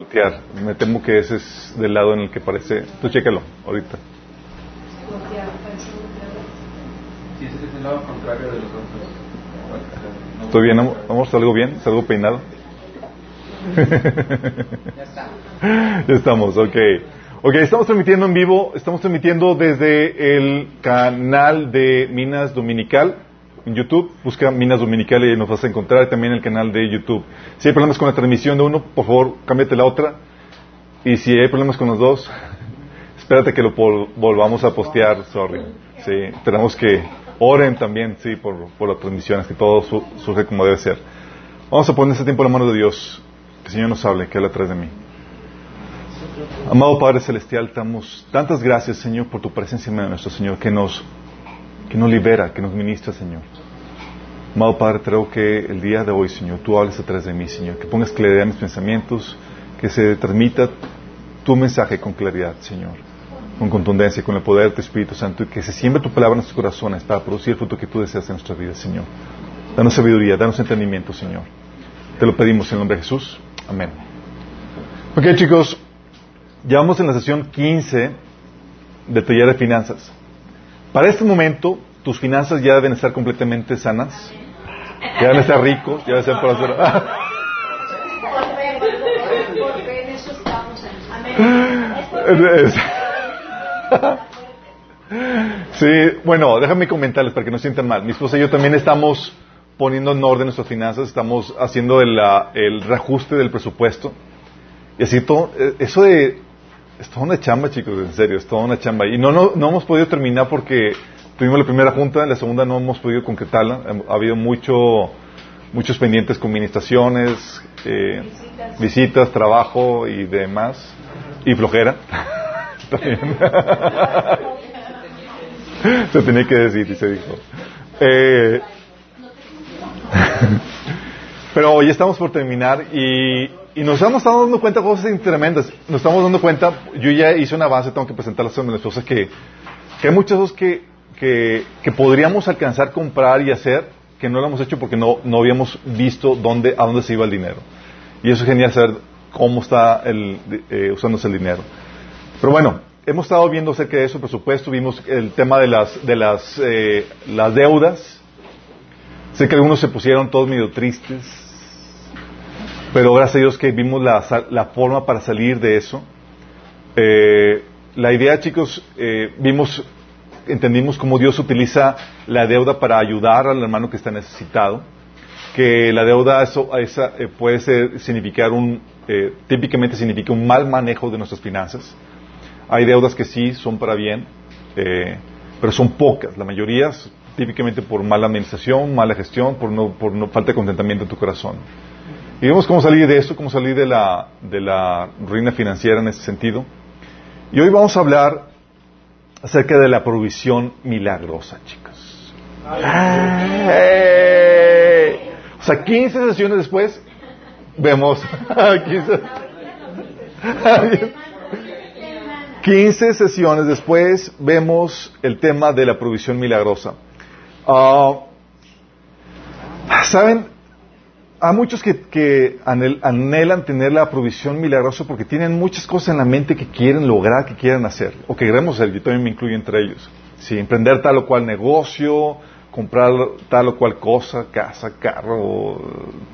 voltear. Me temo que ese es del lado en el que parece. Tú chécalo ahorita. Sí, ese es el lado contrario de los otros. No, ¿Estoy bien? amor? ¿Vamos? ¿Salgo bien? ¿Salgo peinado? Ya está. ya estamos, ok. Ok, estamos transmitiendo en vivo, estamos transmitiendo desde el canal de Minas Dominical en YouTube. Busca Minas Dominical y nos vas a encontrar también el canal de YouTube. Si hay problemas con la transmisión de uno, por favor, cámbiate la otra. Y si hay problemas con los dos, espérate que lo volvamos a postear, sorry. Sí, tenemos que oren también, sí, por, por las transmisiones, que todo su- surge como debe ser. Vamos a poner este tiempo en la mano de Dios. Que el Señor nos hable, que hable atrás de mí. Amado Padre Celestial, damos tantas gracias, Señor, por tu presencia en nuestro Señor, que nos, que nos libera, que nos ministra, Señor. Amado Padre, te ruego que el día de hoy, Señor, tú hables atrás de mí, Señor, que pongas claridad en mis pensamientos, que se transmita tu mensaje con claridad, Señor, con contundencia, con el poder de tu Espíritu Santo, y que se siembre tu palabra en nuestros corazones para producir el fruto que tú deseas en nuestra vida, Señor. Danos sabiduría, danos entendimiento, Señor. Te lo pedimos en el nombre de Jesús. Amén. Ok, chicos, ya vamos en la sesión 15 de taller de finanzas. Para este momento, tus finanzas ya deben estar completamente sanas. Ya deben estar ricos, ya deben ser prósperos. Sí, bueno, déjame comentarles para que no se sientan mal. Mi esposa y yo también estamos poniendo en orden nuestras finanzas, estamos haciendo el, el reajuste del presupuesto. Y así todo, eh, eso de, es toda una chamba, chicos, en serio, es toda una chamba. Y no, no, no hemos podido terminar porque tuvimos la primera junta, la segunda no hemos podido concretarla. Ha habido mucho, muchos pendientes con administraciones, eh, Visitas. visitas, trabajo y demás. Y flojera. También. se tenía que decir y se dijo. Eh, pero ya estamos por terminar y, y nos estado dando cuenta de cosas tremendas. Nos estamos dando cuenta, yo ya hice un avance, tengo que presentarlas a mis esposas, que, que hay muchas cosas que, que, que podríamos alcanzar, comprar y hacer, que no lo hemos hecho porque no, no habíamos visto dónde, a dónde se iba el dinero. Y eso es genial saber cómo está el, eh, usándose el dinero. Pero bueno, hemos estado viendo acerca de eso, presupuesto, vimos el tema de las, de las, eh, las deudas. Sé que algunos se pusieron todos medio tristes, pero gracias a Dios que vimos la, la forma para salir de eso. Eh, la idea, chicos, eh, vimos, entendimos cómo Dios utiliza la deuda para ayudar al hermano que está necesitado que la deuda eso, esa, eh, puede ser- significar un, eh, típicamente significa un mal manejo de nuestras finanzas. Hay deudas que sí son para bien, eh, pero son pocas. La mayoría es típicamente por mala administración, mala gestión, por no, por no falta de contentamiento en tu corazón. Y vemos cómo salir de eso, cómo salir de la, de la ruina financiera en ese sentido. Y hoy vamos a hablar acerca de la provisión milagrosa, chicos. ¡Ay! O sea, 15 sesiones después, vemos 15, 15 sesiones después, vemos el tema de la provisión milagrosa. Ah, ¿Saben? Hay muchos que, que anhel- anhelan tener la provisión milagrosa porque tienen muchas cosas en la mente que quieren lograr, que quieren hacer, o que queremos hacer, yo también me incluyo entre ellos. Sí, emprender tal o cual negocio, comprar tal o cual cosa, casa, carro,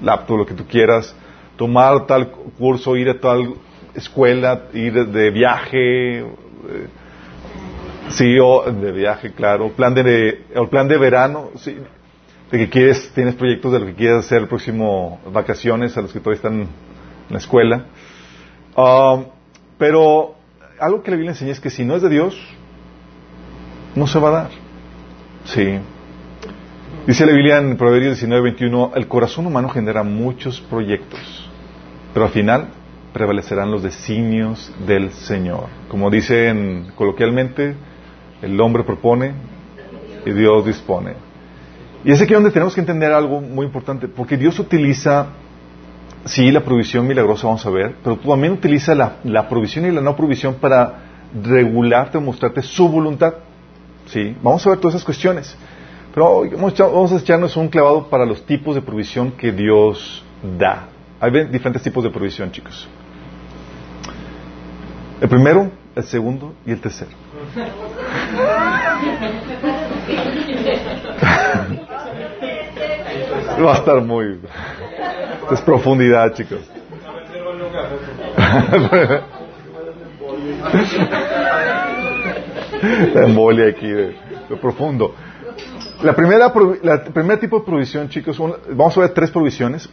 laptop, lo que tú quieras, tomar tal curso, ir a tal escuela, ir de, viaje, eh, sí, o de viaje, claro, plan de, el plan de verano, sí, de que quieres, tienes proyectos de lo que quieres hacer el próximo vacaciones a los que todavía están en la escuela. Um, pero algo que la Biblia enseña es que si no es de Dios, no se va a dar. Sí. Dice la Biblia en Proverbios 19, 21, el corazón humano genera muchos proyectos, pero al final prevalecerán los designios del Señor. Como dicen coloquialmente, el hombre propone y Dios dispone. Y es aquí donde tenemos que entender algo muy importante, porque Dios utiliza, sí, la provisión milagrosa, vamos a ver, pero también utiliza la, provisión y la no provisión para regularte o mostrarte su voluntad. Sí, vamos a ver todas esas cuestiones. Pero vamos a echarnos un clavado para los tipos de provisión que Dios da. Hay diferentes tipos de provisión, chicos. El primero, el segundo y el tercero. Va a estar muy... Es profundidad, chicos. La embolia aquí de lo profundo. La primera, la primer tipo de provisión, chicos, vamos a ver tres provisiones.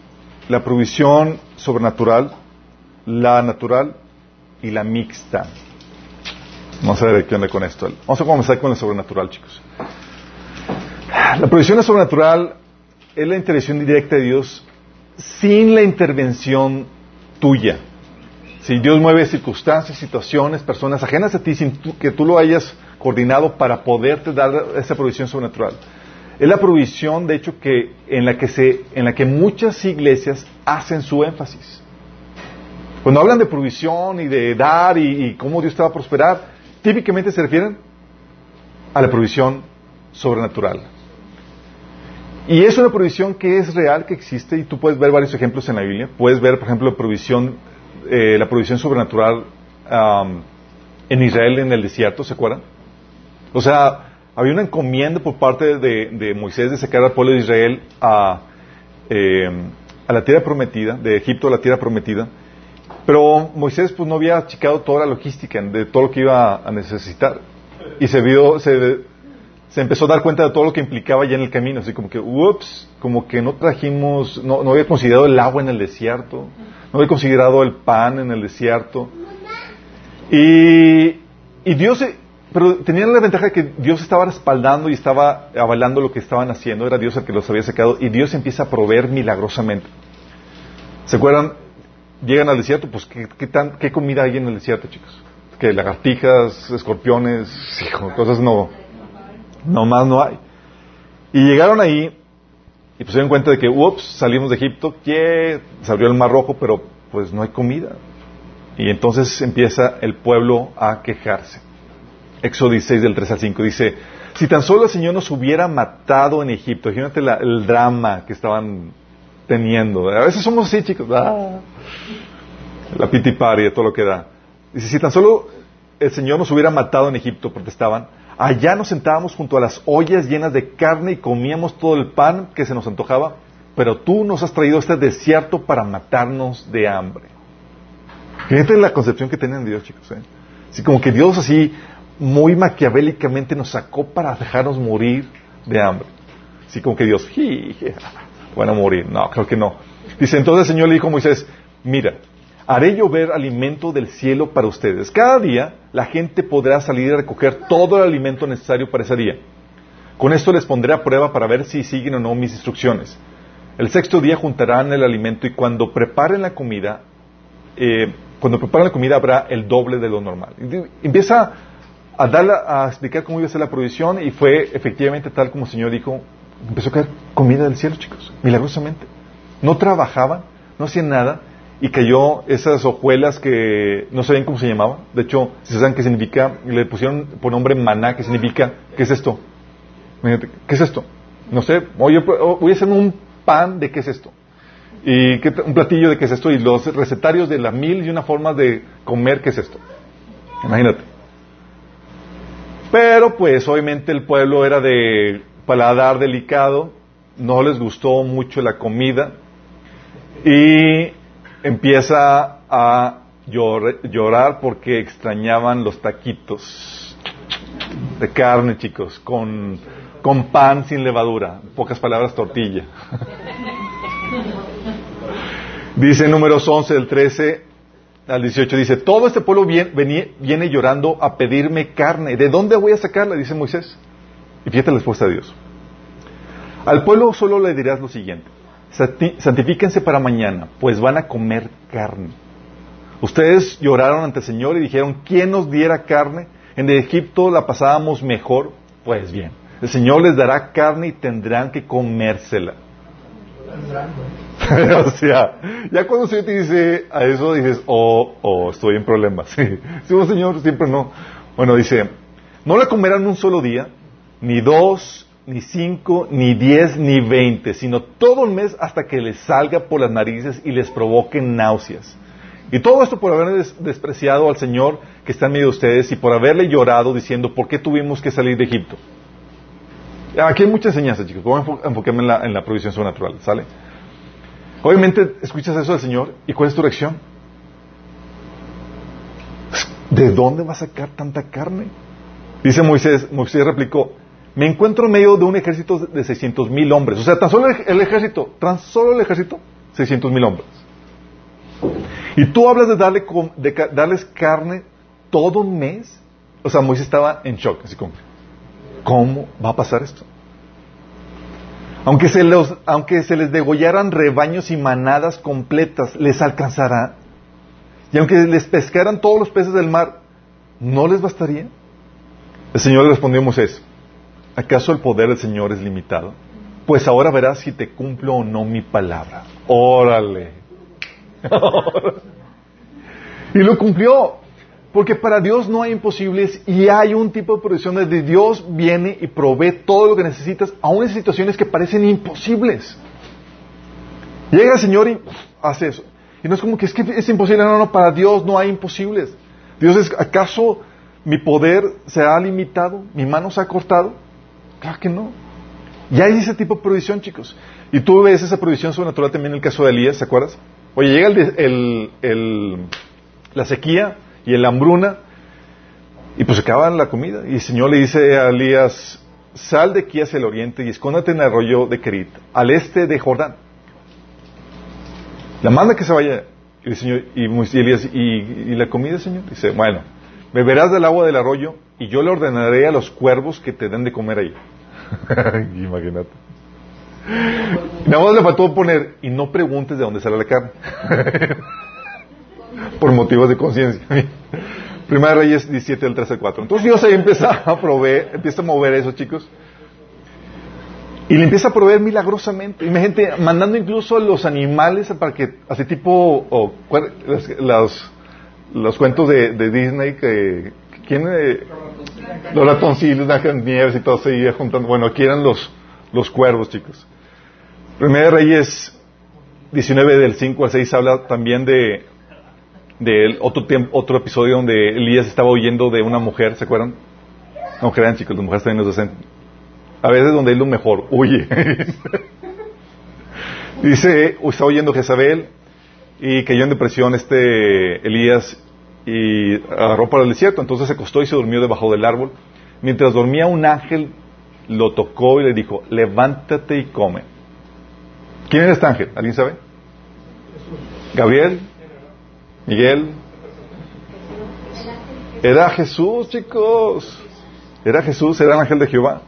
La provisión sobrenatural, la natural y la mixta. Vamos a ver qué onda con esto. Vamos a comenzar con la sobrenatural, chicos. La provisión sobrenatural es la intervención directa de Dios sin la intervención tuya. Si Dios mueve circunstancias, situaciones, personas ajenas a ti sin que tú lo hayas coordinado para poderte dar esa provisión sobrenatural. Es la provisión, de hecho, que en la que se, en la que muchas iglesias hacen su énfasis. Cuando hablan de provisión y de dar y, y cómo Dios te va a prosperar, típicamente se refieren a la provisión sobrenatural. Y es una provisión que es real, que existe, y tú puedes ver varios ejemplos en la Biblia. Puedes ver, por ejemplo, la provisión, eh, la provisión sobrenatural en Israel en el desierto, ¿se acuerdan? O sea, había una encomienda por parte de, Moisés de sacar al pueblo de Israel a, eh, a la tierra prometida, de Egipto a la tierra prometida, pero Moisés pues no había achicado toda la logística de todo lo que iba a necesitar. Y se vio, se, se empezó a dar cuenta de todo lo que implicaba ya en el camino, así como que, ups, como que no trajimos, no, había considerado el agua en el desierto, no había considerado el pan en el desierto. Y, y Dios, pero tenían la ventaja de que Dios estaba respaldando y estaba avalando lo que estaban haciendo, era Dios el que los había sacado, y Dios empieza a proveer milagrosamente. ¿Se acuerdan? Llegan al desierto, pues, ¿qué, qué, tan, qué comida hay en el desierto, chicos? Que lagartijas, escorpiones, cosas no, no más no hay. Y llegaron ahí y pues se dieron cuenta de que, ups, salimos de Egipto, que se abrió el mar rojo, pero pues no hay comida. Y entonces empieza el pueblo a quejarse. Éxodo 16 del 3 al 5 dice, si tan solo el Señor nos hubiera matado en Egipto, imagínate el drama que estaban teniendo. A veces somos así, chicos. La pitiparia, todo lo que da. Dice, si tan solo el Señor nos hubiera matado en Egipto, protestaban, Allá nos sentábamos junto a las ollas llenas de carne y comíamos todo el pan que se nos antojaba, pero tú nos has traído este desierto para matarnos de hambre. Fíjate la concepción que tienen de Dios, chicos. ¿eh? Así como que Dios así muy maquiavélicamente nos sacó para dejarnos morir de hambre. Así como que Dios, bueno, morir. No, creo que no. Dice, entonces el Señor le dijo a Moisés, mira, haré llover alimento del cielo para ustedes. Cada día la gente podrá salir a recoger todo el alimento necesario para ese día. Con esto les pondré a prueba para ver si siguen o no mis instrucciones. El sexto día juntarán el alimento y cuando preparen la comida, eh, cuando preparen la comida habrá el doble de lo normal. empieza a, dar, a explicar cómo iba a ser la provisión y fue efectivamente tal como el Señor dijo, empezó a caer comida del cielo, chicos, milagrosamente. No trabajaban, no hacían nada, y cayó esas hojuelas que no sabían cómo se llamaba. De hecho, si saben qué significa, le pusieron por nombre maná, que significa, ¿qué es esto? ¿Qué es esto? No sé, voy a hacer un pan de qué es esto. Y un platillo de qué es esto. Y los recetarios de la mil y una forma de comer qué es esto. Imagínate. Pero pues obviamente el pueblo era de paladar delicado, no les gustó mucho la comida y empieza a llorar porque extrañaban los taquitos de carne, chicos, con, con pan sin levadura, pocas palabras, tortilla. dice números 11 del 13 al 18, dice, todo este pueblo viene, viene llorando a pedirme carne. ¿De dónde voy a sacarla? Dice Moisés. Y fíjate la respuesta de Dios. Al pueblo solo le dirás lo siguiente santifíquense para mañana, pues van a comer carne. Ustedes lloraron ante el Señor y dijeron, ¿quién nos diera carne? En Egipto la pasábamos mejor. Pues bien, el Señor les dará carne y tendrán que comérsela. o sea, ya cuando se te dice a eso, dices, oh, oh, estoy en problemas. Sí, oh, Señor, siempre no. Bueno, dice, no la comerán un solo día, ni dos, ni cinco, ni diez, ni veinte, sino todo el mes hasta que les salga por las narices y les provoque náuseas. Y todo esto por haber des- despreciado al Señor que está en medio de ustedes y por haberle llorado diciendo, ¿por qué tuvimos que salir de Egipto? Aquí hay mucha enseñanza, chicos. Voy a enfo- enfocarme en la, en la provisión sobrenatural, ¿sale? Obviamente, escuchas eso del Señor y ¿cuál es tu reacción? ¿De dónde va a sacar tanta carne? Dice Moisés, Moisés replicó, me encuentro en medio de un ejército de 600 mil hombres. O sea, tan solo el, ejército, tan solo el ejército, 600 mil hombres. Y tú hablas de, darles carne todo un mes. O sea, Moisés estaba en shock, así como, ¿cómo va a pasar esto? Aunque se, aunque se les degollaran rebaños y manadas completas, ¿les alcanzará? Y aunque les pescaran todos los peces del mar, ¿no les bastaría? El Señor le respondió a Moisés, ¿acaso el poder del Señor es limitado? Pues ahora verás si te cumplo o no mi palabra. Órale. y lo cumplió. Porque para Dios no hay imposibles y hay un tipo de provisión donde Dios viene y provee todo lo que necesitas, aún en situaciones que parecen imposibles. Llega el Señor y hace eso. Y no es como que es que es imposible, no, no, para Dios no hay imposibles. Dios es, ¿acaso mi poder se ha limitado? ¿Mi mano se ha cortado? Claro que no. Y hay ese tipo de provisión, chicos. Y tú ves esa provisión sobrenatural también en el caso de Elías, ¿se acuerdas? Oye, llega el, la sequía y el hambruna y pues se acaba la comida. Y el Señor le dice a Elías, sal de aquí hacia el oriente y escóndate en el arroyo de Kerit, al este de Jordán. La manda que se vaya. Y el Señor, y Elías, ¿y, y la comida, Señor? Dice, bueno, beberás del agua del arroyo y yo le ordenaré a los cuervos que te den de comer ahí. Imagínate. Nada más le faltó poner, y no preguntes de dónde sale la carne. Por motivos de conciencia. Primera Reyes 17, del 13 al 4. Entonces Dios ahí empieza a proveer, empieza a mover eso, chicos. Y le empieza a proveer milagrosamente. Imagínate, mandando incluso a los animales para que, así tipo, o, cuál- los, los- los cuentos de, de Disney que, ¿quién? Los ratoncillos, Nieves y todo se iba juntando. Bueno, aquí eran los, los cuervos, chicos. Primera de Reyes 19 del 5 al 6 habla también de, de otro, tiemp- otro episodio donde Elías estaba huyendo de una mujer, ¿se acuerdan? No crean, chicos, las mujeres también nos hacen. A veces donde es lo mejor, huye. Dice, está huyendo Jezabel y cayó en depresión este Elías y agarró para el desierto. Entonces se acostó y se durmió debajo del árbol. Mientras dormía un ángel lo tocó y le dijo, levántate y come. ¿Quién era este ángel? ¿Alguien sabe? ¿Gabriel? ¿Miguel? Era Jesús, chicos. Era Jesús, era el ángel de Jehová.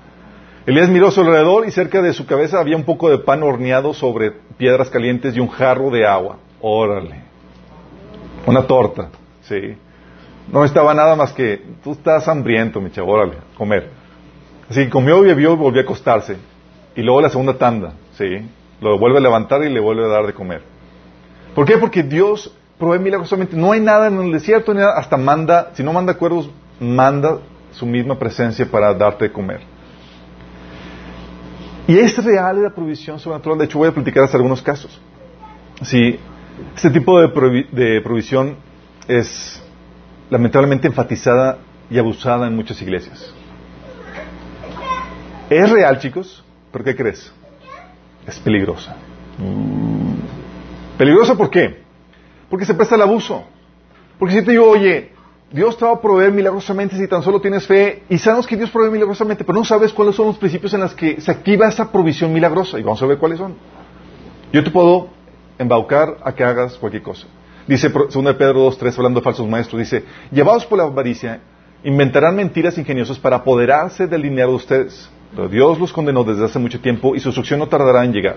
Elías miró a su alrededor y cerca de su cabeza había un poco de pan horneado sobre piedras calientes y un jarro de agua. Órale. Una torta, sí. No estaba nada más que, tú estás hambriento, mi chavo, órale, comer. Así que comió, bebió y volvió a acostarse. Y luego la segunda tanda, sí. Lo vuelve a levantar y le vuelve a dar de comer. ¿Por qué? Porque Dios provee milagrosamente. No hay nada en el desierto, ni nada, hasta manda, si no manda cuervos, manda su misma presencia para darte de comer. Y es real la provisión sobrenatural. De hecho, voy a platicar hasta algunos casos. Sí, este tipo de, provi- de provisión es lamentablemente enfatizada y abusada en muchas iglesias. Es real, chicos, pero ¿qué crees? Es peligrosa. ¿Peligrosa por qué? Porque se presta al abuso. Porque si te digo, oye, Dios te va a proveer milagrosamente si tan solo tienes fe, y sabemos que Dios provee milagrosamente, pero no sabes cuáles son los principios en los que se activa esa provisión milagrosa, y vamos a ver cuáles son. Yo te puedo embaucar a que hagas cualquier cosa. Dice 2 Pedro 2.3, hablando de falsos maestros, dice, llevados por la avaricia, inventarán mentiras ingeniosas para apoderarse del dinero de ustedes. Pero Dios los condenó desde hace mucho tiempo y su instrucción no tardará en llegar.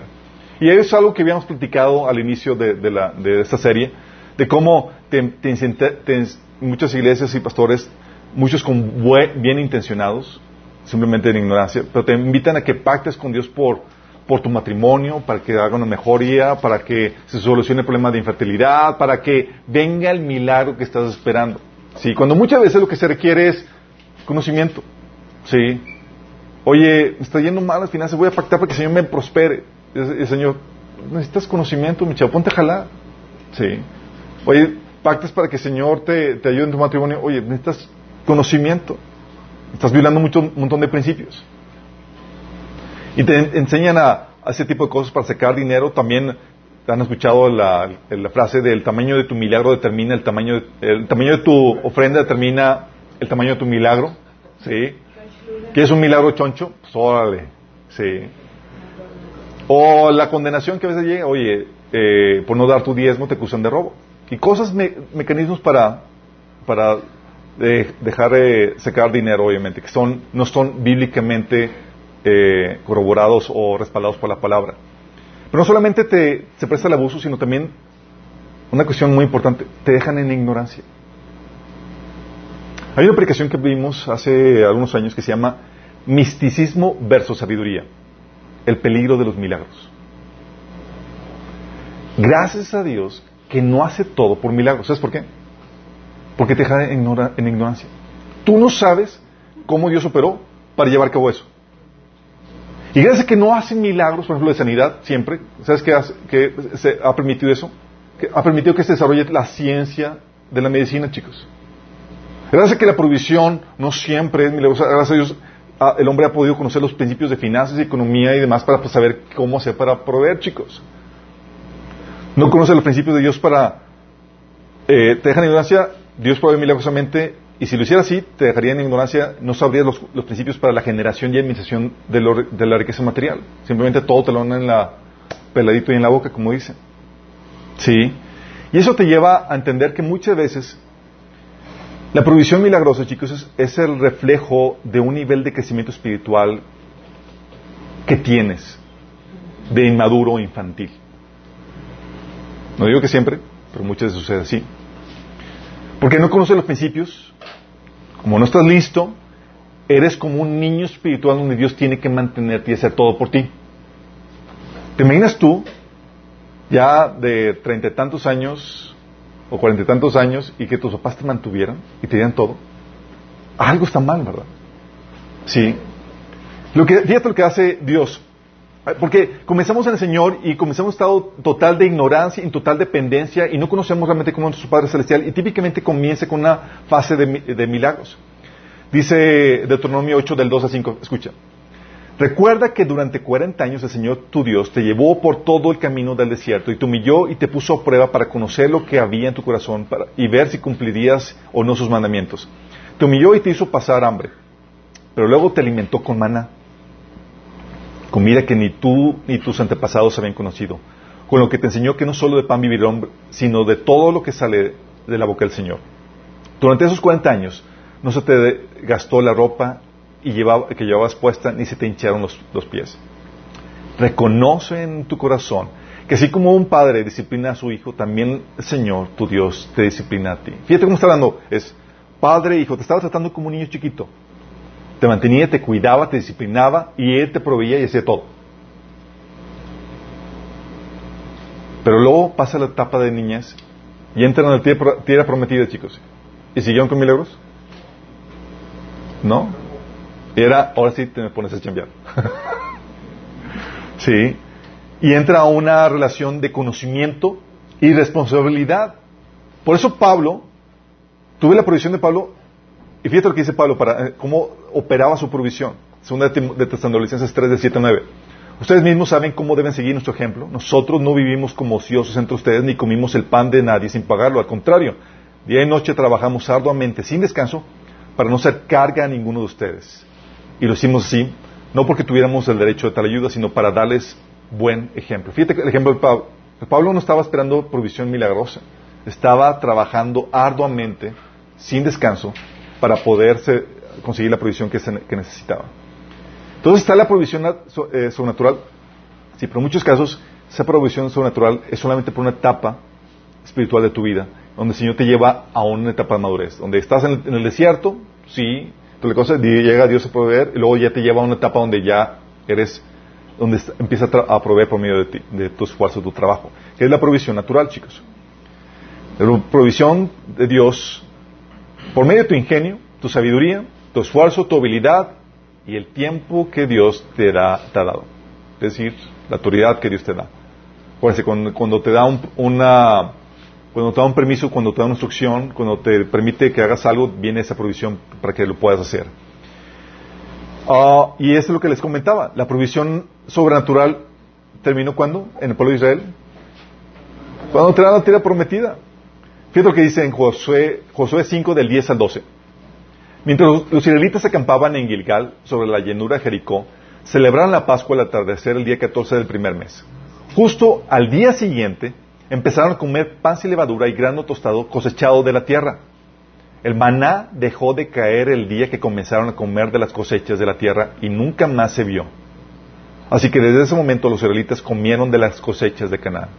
Y es algo que habíamos platicado al inicio de, de la- de esta serie, de cómo te- te te- muchas iglesias y pastores, muchos con bue- bien intencionados, simplemente en ignorancia, pero te invitan a que pactes con Dios por, por tu matrimonio, para que haga una mejoría, para que se solucione el problema de infertilidad, para que venga el milagro que estás esperando. Sí, cuando muchas veces lo que se requiere es conocimiento. Sí. Oye, me está yendo mal las finanzas, voy a pactar para que el Señor me prospere. El Señor, necesitas conocimiento, mi chavo, ponte a jalar. Sí. Oye, pactas para que el Señor te, te ayude en tu matrimonio, oye, necesitas conocimiento. Estás violando mucho, un montón de principios. Y te enseñan a, a ese tipo de cosas para sacar dinero. También han escuchado la, la frase del tamaño de tu milagro determina el tamaño de, el tamaño de tu ofrenda determina el tamaño de tu milagro. ¿Sí? ¿Qué es un milagro choncho? Pues órale. Sí. O la condenación que a veces llega, oye, eh, por no dar tu diezmo te acusan de robo. Y cosas, me, mecanismos para, para eh, dejar de sacar dinero, obviamente, que son, no son bíblicamente eh, corroborados o respaldados por la palabra. Pero no solamente te, se presta el abuso, sino también una cuestión muy importante, te dejan en ignorancia. Hay una aplicación que vimos hace algunos años que se llama Misticismo versus Sabiduría, el peligro de los milagros. Gracias a Dios que no hace todo por milagros. ¿Sabes por qué? Porque te deja en, ignorancia. Tú no sabes cómo Dios operó para llevar a cabo eso. Y gracias a que no hacen milagros, por ejemplo, de sanidad, siempre, ¿sabes qué, se ha permitido eso? Ha permitido que se desarrolle la ciencia de la medicina, chicos. Gracias a que la provisión no siempre es milagrosa, gracias a Dios el hombre ha podido conocer los principios de finanzas economía y demás para pues, saber cómo hacer para proveer, chicos. No conoce los principios de Dios para... Eh, te dejan ignorancia, Dios provee milagrosamente y si lo hiciera así, te dejaría en ignorancia, no sabrías los, principios para la generación y administración de, de, la riqueza material. Simplemente todo te lo dan en la peladito y en la boca, como dicen. Sí. Y eso te lleva a entender que muchas veces la provisión milagrosa, chicos, es, el reflejo de un nivel de crecimiento espiritual que tienes, de inmaduro o infantil. No digo que siempre, pero muchas veces sucede así. Porque no conoces los principios, como no estás listo, eres como un niño espiritual donde Dios tiene que mantenerte y hacer todo por ti. ¿Te imaginas tú, ya de treinta y tantos años o cuarenta y tantos años, y que tus papás te mantuvieran y te dieran todo? Algo está mal, ¿verdad? Sí. Lo que, fíjate lo que hace Dios. Porque comenzamos en el Señor y comenzamos en estado total de ignorancia, en total dependencia y no conocemos realmente cómo es nuestro Padre Celestial y típicamente comienza con una fase de, milagros. Dice Deuteronomio 8 del 2 a 5, escucha. Recuerda que durante 40 años el Señor tu Dios te llevó por todo el camino del desierto y te humilló y te puso a prueba para conocer lo que había en tu corazón y ver si cumplirías o no sus mandamientos. Te humilló y te hizo pasar hambre, pero luego te alimentó con maná comida que ni tú ni tus antepasados habían conocido, con lo que te enseñó que no solo de pan vivir el hombre, sino de todo lo que sale de la boca del Señor. Durante esos 40 años no se te gastó la ropa y llevaba, que llevabas puesta ni se te hincharon los, los pies. Reconoce en tu corazón que así como un padre disciplina a su hijo, también el Señor, tu Dios, te disciplina a ti. Fíjate cómo está hablando, es padre, hijo, te estaba tratando como un niño chiquito te mantenía, te cuidaba, te disciplinaba y Él te proveía y hacía todo. Pero luego pasa la etapa de niñez y entran en la tierra prometida, chicos. ¿Y siguieron con milagros? ¿No? Y era, ahora sí te me pones a chambear. sí. Y entra a una relación de conocimiento y responsabilidad. Por eso Pablo, tuve la provisión de Pablo y fíjate lo que dice Pablo, para, eh, cómo operaba su provisión. Segunda de Tesalonicenses 3, de 7 a 9. Ustedes mismos saben cómo deben seguir nuestro ejemplo. Nosotros no vivimos como ociosos entre ustedes ni comimos el pan de nadie sin pagarlo. Al contrario, día y noche trabajamos arduamente, sin descanso, para no ser carga a ninguno de ustedes. Y lo hicimos así, no porque tuviéramos el derecho de tal ayuda, sino para darles buen ejemplo. Fíjate el ejemplo de Pablo. Pablo no estaba esperando provisión milagrosa. Estaba trabajando arduamente, sin descanso, para poderse conseguir la provisión que, necesitaba. Entonces está la provisión eh, sobrenatural, sí, pero en muchos casos esa provisión sobrenatural es solamente por una etapa espiritual de tu vida, donde el Señor te lleva a una etapa de madurez, donde estás en el, desierto, sí, la cosa, llega Dios a proveer, y luego ya te lleva a una etapa donde ya eres, donde empieza a, proveer por medio de, ti, de tu esfuerzo, tu trabajo, que es la provisión natural, chicos. La provisión de Dios por medio de tu ingenio, tu sabiduría, tu esfuerzo, tu habilidad y el tiempo que Dios te, da, ha dado. Es decir, la autoridad que Dios te da. Por cuando, te da da un permiso, cuando te da una instrucción, cuando te permite que hagas algo, viene esa provisión para que lo puedas hacer. Ah, y eso es lo que les comentaba. La provisión sobrenatural terminó cuando? En el pueblo de Israel. Cuando te la tierra prometida. Fíjate lo que dice en Josué, Josué 5 del 10 al 12. Mientras los, los israelitas acampaban en Gilgal, sobre la llanura de Jericó, celebraron la Pascua al atardecer el día 14 del primer mes. Justo al día siguiente, empezaron a comer pan sin levadura y grano tostado cosechado de la tierra. El maná dejó de caer el día que comenzaron a comer de las cosechas de la tierra y nunca más se vio. Así que desde ese momento los israelitas comieron de las cosechas de Canaán.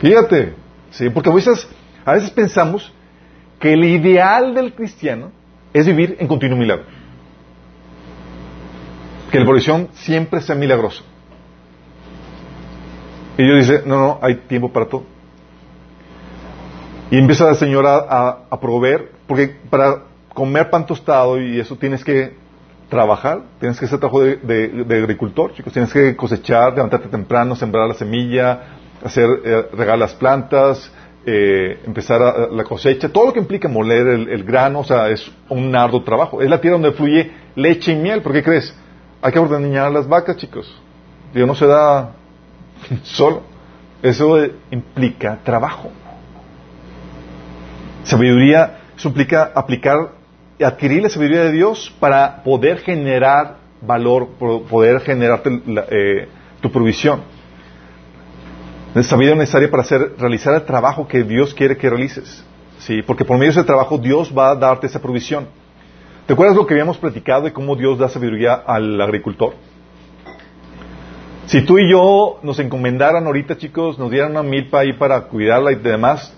Fíjate, sí, porque a veces, a veces pensamos que el ideal del cristiano es vivir en continuo milagro. Que la provisión siempre sea milagrosa. Y Dios dice, no, no, hay tiempo para todo. Y empieza el Señor a, proveer, porque para comer pan tostado y eso tienes que trabajar, tienes que hacer trabajo de, de, agricultor, chicos, tienes que cosechar, levantarte temprano, sembrar la semilla, hacer, eh, regar las plantas, eh, empezar a, la cosecha, todo lo que implica moler el, grano, o sea, es un arduo trabajo. Es la tierra donde fluye leche y miel, ¿por qué crees? Hay que ordeñar las vacas, chicos. Dios no se da solo. Eso implica trabajo. Sabiduría, eso implica aplicar, adquirir la sabiduría de Dios para poder generar valor, poder generarte la, eh, tu provisión. Es sabiduría necesaria para hacer, realizar el trabajo que Dios quiere que realices. ¿sí? Porque por medio de ese trabajo Dios va a darte esa provisión. ¿Te acuerdas lo que habíamos platicado de cómo Dios da sabiduría al agricultor? Si tú y yo nos encomendaran ahorita, chicos, nos dieran una milpa ahí para cuidarla y demás,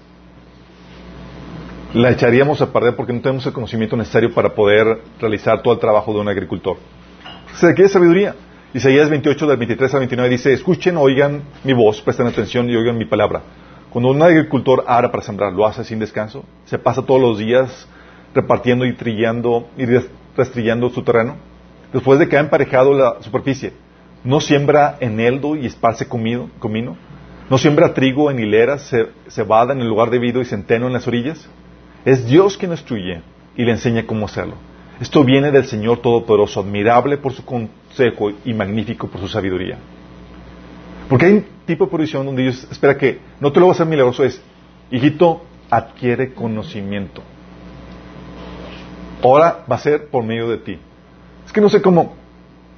la echaríamos a perder porque no tenemos el conocimiento necesario para poder realizar todo el trabajo de un agricultor. Se requiere sabiduría. Isaías 28, del 23 al 29 dice, escuchen, oigan mi voz, presten atención y oigan mi palabra. Cuando un agricultor ara para sembrar, lo hace sin descanso, se pasa todos los días repartiendo y trillando y restrillando su terreno. Después de que ha emparejado la superficie, no siembra eneldo y esparce comino, no siembra trigo en hileras, cebada en el lugar debido y centeno en las orillas. Es Dios quien instruye y le enseña cómo hacerlo. Esto viene del Señor Todopoderoso, admirable por su consejo y magnífico por su sabiduría. Porque hay un tipo de provisión donde Dios espera que no te lo va a hacer milagroso, es, hijito, adquiere conocimiento. Ahora va a ser por medio de ti. Es que no sé cómo,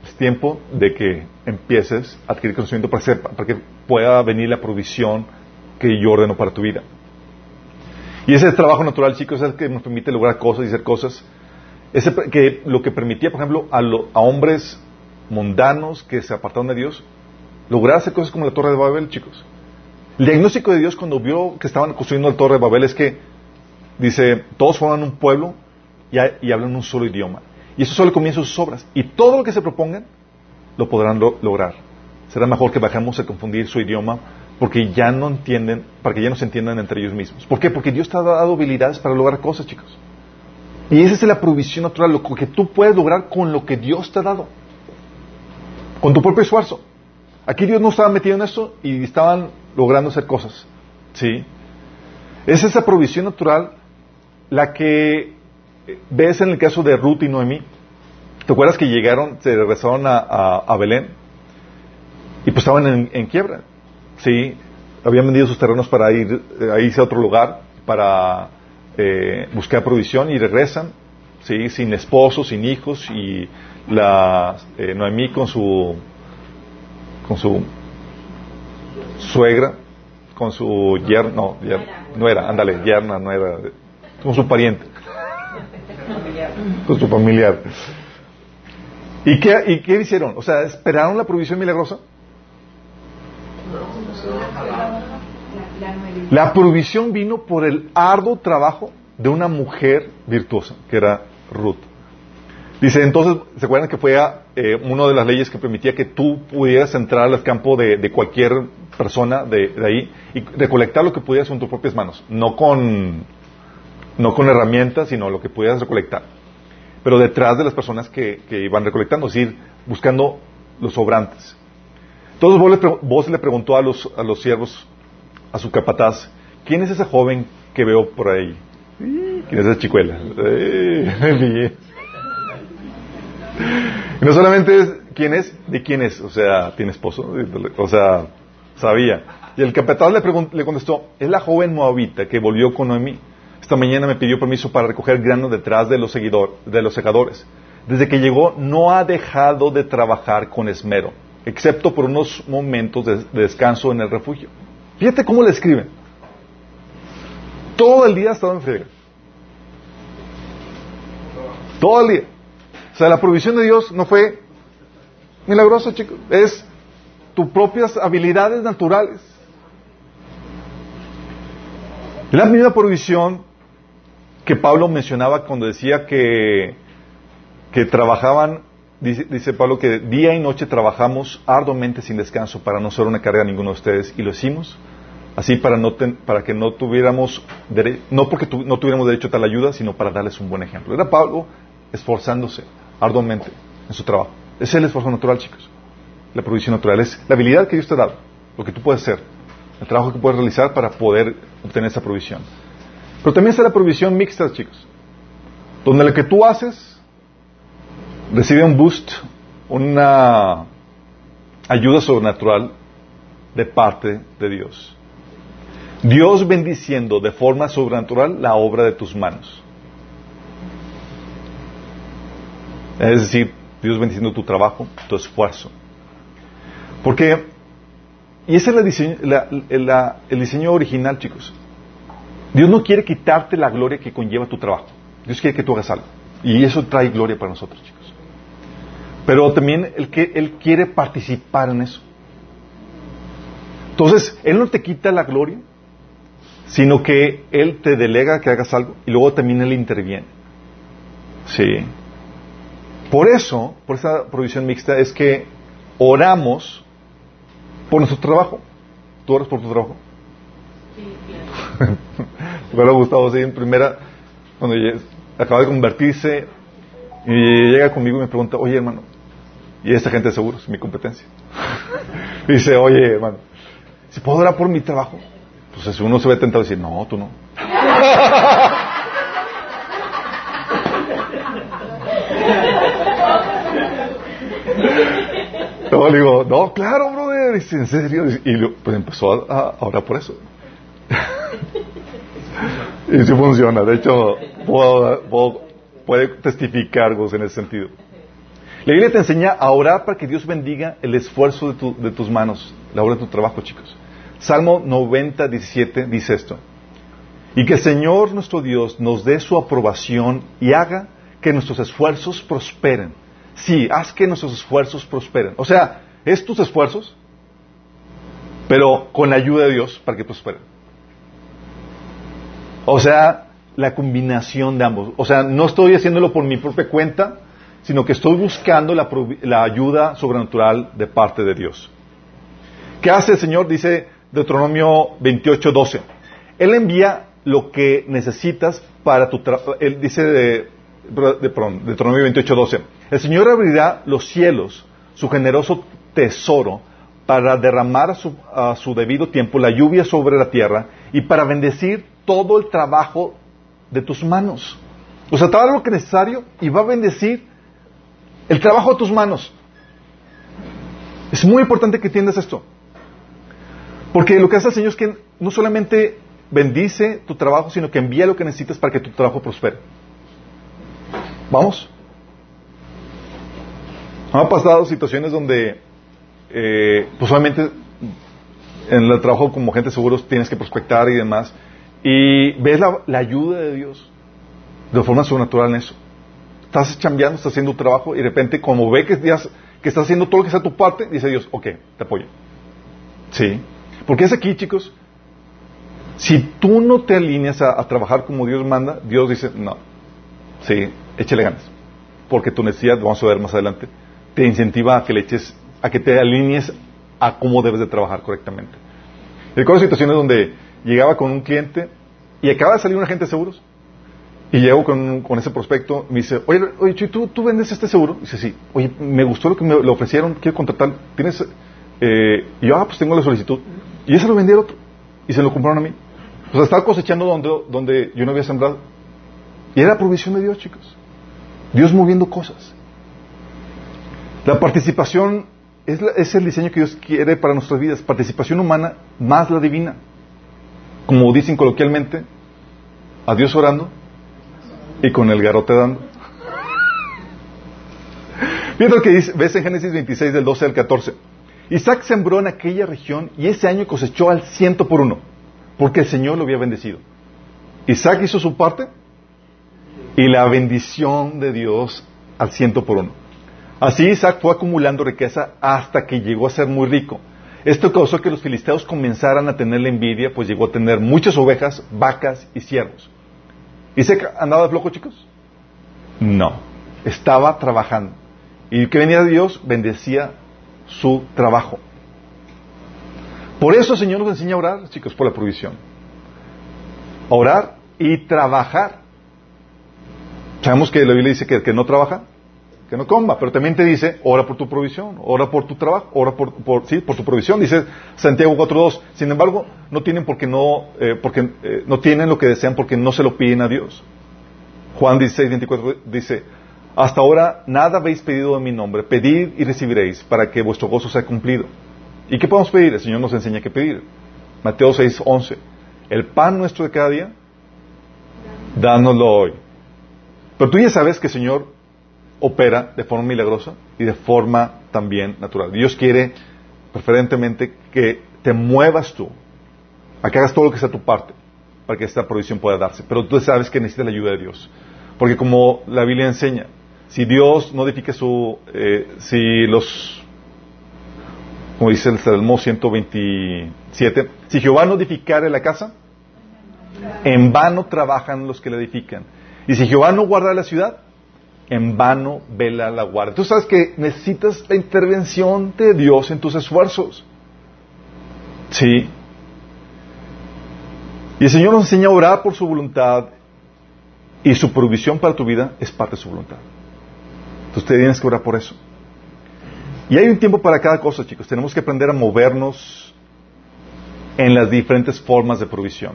es tiempo de que empieces a adquirir conocimiento para, ser, para que pueda venir la provisión que yo ordeno para tu vida. Y ese trabajo natural, chicos, es el que nos permite lograr cosas y hacer cosas. Ese que lo que permitía, por ejemplo, a, lo, a hombres mundanos que se apartaron de Dios, lograr hacer cosas como la Torre de Babel, chicos. El diagnóstico de Dios cuando vio que estaban construyendo la Torre de Babel es que, dice, todos forman un pueblo y, hablan un solo idioma. Y eso solo comienza sus obras. Y todo lo que se propongan, lo podrán lo, lograr. Será mejor que bajemos a confundir su idioma porque ya no entienden, para que ya no se entiendan entre ellos mismos. ¿Por qué? Porque Dios te ha dado habilidades para lograr cosas, chicos. Y esa es la provisión natural, lo que tú puedes lograr con lo que Dios te ha dado. Con tu propio esfuerzo. Aquí Dios no estaba metido en eso y estaban logrando hacer cosas. ¿Sí? Es esa provisión natural la que ves en el caso de Ruth y Noemí. ¿Te acuerdas que llegaron, se regresaron a, Belén? Y pues estaban en, en, quiebra. Sí, habían vendido sus terrenos para ir a irse a otro lugar, para eh, buscar provisión y regresan, sí, sin esposo, sin hijos y la eh, Noemí con su con su suegra, con su yerno, no, yer, no era, ándale, yerna, no era, con su pariente con su familiar. ¿Y qué, ¿Y qué hicieron? O sea, ¿esperaron la provisión milagrosa? La provisión vino por el arduo trabajo de una mujer virtuosa, que era Ruth. Dice, entonces, ¿se acuerdan que fue eh, una de las leyes que permitía que tú pudieras entrar al campo de, cualquier persona de, ahí y recolectar lo que pudieras con tus propias manos? No con, no con herramientas, sino lo que pudieras recolectar. Pero detrás de las personas que, que iban recolectando, es decir, buscando los sobrantes. Entonces vos le, vos le preguntó a los, a los siervos, a su capataz, ¿quién es ese joven que veo por ahí? "Y, ¿Quién es esa chicuela? No solamente es quién es, de quién es, o sea, tiene esposo, o sea, sabía. Y el capataz le, le contestó, es la joven moabita que volvió con Noemí. Esta mañana me pidió permiso para recoger grano detrás de los, seguidor, de los segadores. Desde que llegó no ha dejado de trabajar con esmero, excepto por unos momentos de, de descanso en el refugio. Fíjate cómo le escriben. Todo el día ha estado en. Todo el día. O sea, la provisión de Dios no fue milagrosa, chicos. Es tus propias habilidades naturales. La misma provisión que Pablo mencionaba cuando decía que, que trabajaban, dice, dice Pablo que día y noche trabajamos arduamente sin descanso para no ser una carga a ninguno de ustedes y lo hicimos así para, no para que no tuviéramos, no porque no tuviéramos derecho a tal ayuda, sino para darles un buen ejemplo. Era Pablo esforzándose arduamente en su trabajo. Es el esfuerzo natural, chicos. La provisión natural es la habilidad que Dios te ha dado, lo que tú puedes hacer, el trabajo que puedes realizar para poder obtener esa provisión. Pero también está la provisión mixta, chicos, donde lo que tú haces recibe un boost, una ayuda sobrenatural de parte de Dios. Dios bendiciendo de forma sobrenatural la obra de tus manos. Es decir, Dios bendiciendo tu trabajo, tu esfuerzo. Porque, y ese es diseño, el diseño original, chicos. Dios no quiere quitarte la gloria que conlleva tu trabajo. Dios quiere que tú hagas algo. Y eso trae gloria para nosotros, chicos. Pero también el que, Él quiere participar en eso. Entonces, Él no te quita la gloria, sino que Él te delega que hagas algo y luego también Él interviene. Sí. Por eso, por esa provisión mixta, es que oramos por nuestro trabajo. ¿Tú oras por tu trabajo? Recuerdo a Gustavo, sí, en primera, cuando acaba de convertirse y llega conmigo y me pregunta, oye hermano, y esta gente de seguros, mi competencia. Y dice, oye hermano, si puedo orar por mi trabajo, pues uno se ve tentado a decir, no, tú no. No, le digo, no, claro, brother, dice, en serio, y pues empezó a, a orar por eso. y sí funciona, de hecho, puedo, puedo- puede testificar en ese sentido. La Biblia te enseña a orar para que Dios bendiga el esfuerzo de, tu- de tus manos, la obra de tu trabajo, chicos. Salmo 90, 17 dice esto. Y que el Señor nuestro Dios nos dé su aprobación y haga que nuestros esfuerzos prosperen. Sí, haz que nuestros esfuerzos prosperen. O sea, es tus esfuerzos, pero con la ayuda de Dios para que prosperen. O sea, la combinación de ambos. O sea, no estoy haciéndolo por mi propia cuenta, sino que estoy buscando la, la ayuda sobrenatural de parte de Dios. ¿Qué hace el Señor? Dice Deuteronomio 28, 12. Él envía lo que necesitas para tu trabajo. Él dice de, de- perdón, Deuteronomio 28, 12. El Señor abrirá los cielos, su generoso tesoro, para derramar a su, a su debido tiempo la lluvia sobre la tierra y para bendecir todo el trabajo de tus manos. O sea, te va a dar lo que es necesario y va a bendecir el trabajo de tus manos. Es muy importante que entiendas esto. Porque lo que hace el Señor es que no solamente bendice tu trabajo, sino que envía lo que necesitas para que tu trabajo prospere. ¿Vamos? Han pasado situaciones donde, eh, pues obviamente, en el trabajo como gente seguros tienes que prospectar y demás, y ves la, la ayuda de Dios de forma sobrenatural en eso. Estás chambeando, estás haciendo tu trabajo y de repente, como ve que, estás haciendo todo lo que está a tu parte, dice Dios, ok, te apoyo. Sí. Porque es aquí, chicos, si tú no te alineas a, a trabajar como Dios manda, Dios dice, no, sí, échale ganas. Porque tu necesidad, vamos a ver más adelante, te incentiva a que le eches, a que te alinees a cómo debes de trabajar correctamente. Recuerdo situaciones donde llegaba con un cliente y acaba de salir un agente de seguros y llego con, con ese prospecto me dice, oye, oye Chuy, ¿tú, ¿tú vendes este seguro? Dice, sí. Oye, me gustó lo que me le ofrecieron, quiero contratar. ¿Tienes, eh, y yo, ah, pues tengo la solicitud. Y ese lo vendí otro. Y se lo compraron a mí. O sea, estaba cosechando donde, donde yo no había sembrado. Y era provisión de Dios, chicos. Dios moviendo cosas. La participación es, la- es el diseño que Dios quiere para nuestras vidas. Participación humana más la divina. Como dicen coloquialmente, a Dios orando y con el garote dando. Fíjate lo que dice, ves en Génesis 26 del 12 al 14. Isaac sembró en aquella región y ese año cosechó al ciento por uno, porque el Señor lo había bendecido. Isaac hizo su parte y la bendición de Dios al ciento por uno. Así Isaac fue acumulando riqueza hasta que llegó a ser muy rico. Esto causó que los filisteos comenzaran a tener la envidia, pues llegó a tener muchas ovejas, vacas y siervos. ¿Isaac andaba de flojo, chicos? No, estaba trabajando. Y que venía de Dios, bendecía su trabajo. Por eso el Señor nos enseña a orar, chicos, por la provisión. Orar y trabajar. Sabemos que la Biblia dice que el que no trabaja, que no coma, pero también te dice, ora por tu provisión, ora por tu trabajo, ora por, sí, por tu provisión. Dice Santiago 4.2. Sin embargo, no tienen porque no, eh, porque eh, no tienen lo que desean porque no se lo piden a Dios. Juan 16.24 dice, hasta ahora nada habéis pedido en mi nombre, pedid y recibiréis para que vuestro gozo sea cumplido. ¿Y qué podemos pedir? El Señor nos enseña qué pedir. Mateo 6.11. El pan nuestro de cada día, dánoslo hoy. Pero tú ya sabes que Señor opera de forma milagrosa y de forma también natural. Dios quiere preferentemente que te muevas tú, a que hagas todo lo que sea tu parte, para que esta provisión pueda darse. Pero tú sabes que necesitas la ayuda de Dios. Porque como la Biblia enseña, si Dios no edifica su, eh, si los, como dice el Salmo 127, si Jehová no edificare la casa, en vano trabajan los que la edifican. Y si Jehová no guarda la ciudad, en vano vela la guardia. Tú sabes que necesitas la intervención de Dios en tus esfuerzos. Sí. Y el Señor nos enseña a orar por su voluntad y su provisión para tu vida es parte de su voluntad. Entonces tienes que orar por eso. Y hay un tiempo para cada cosa, chicos. Tenemos que aprender a movernos en las diferentes formas de provisión.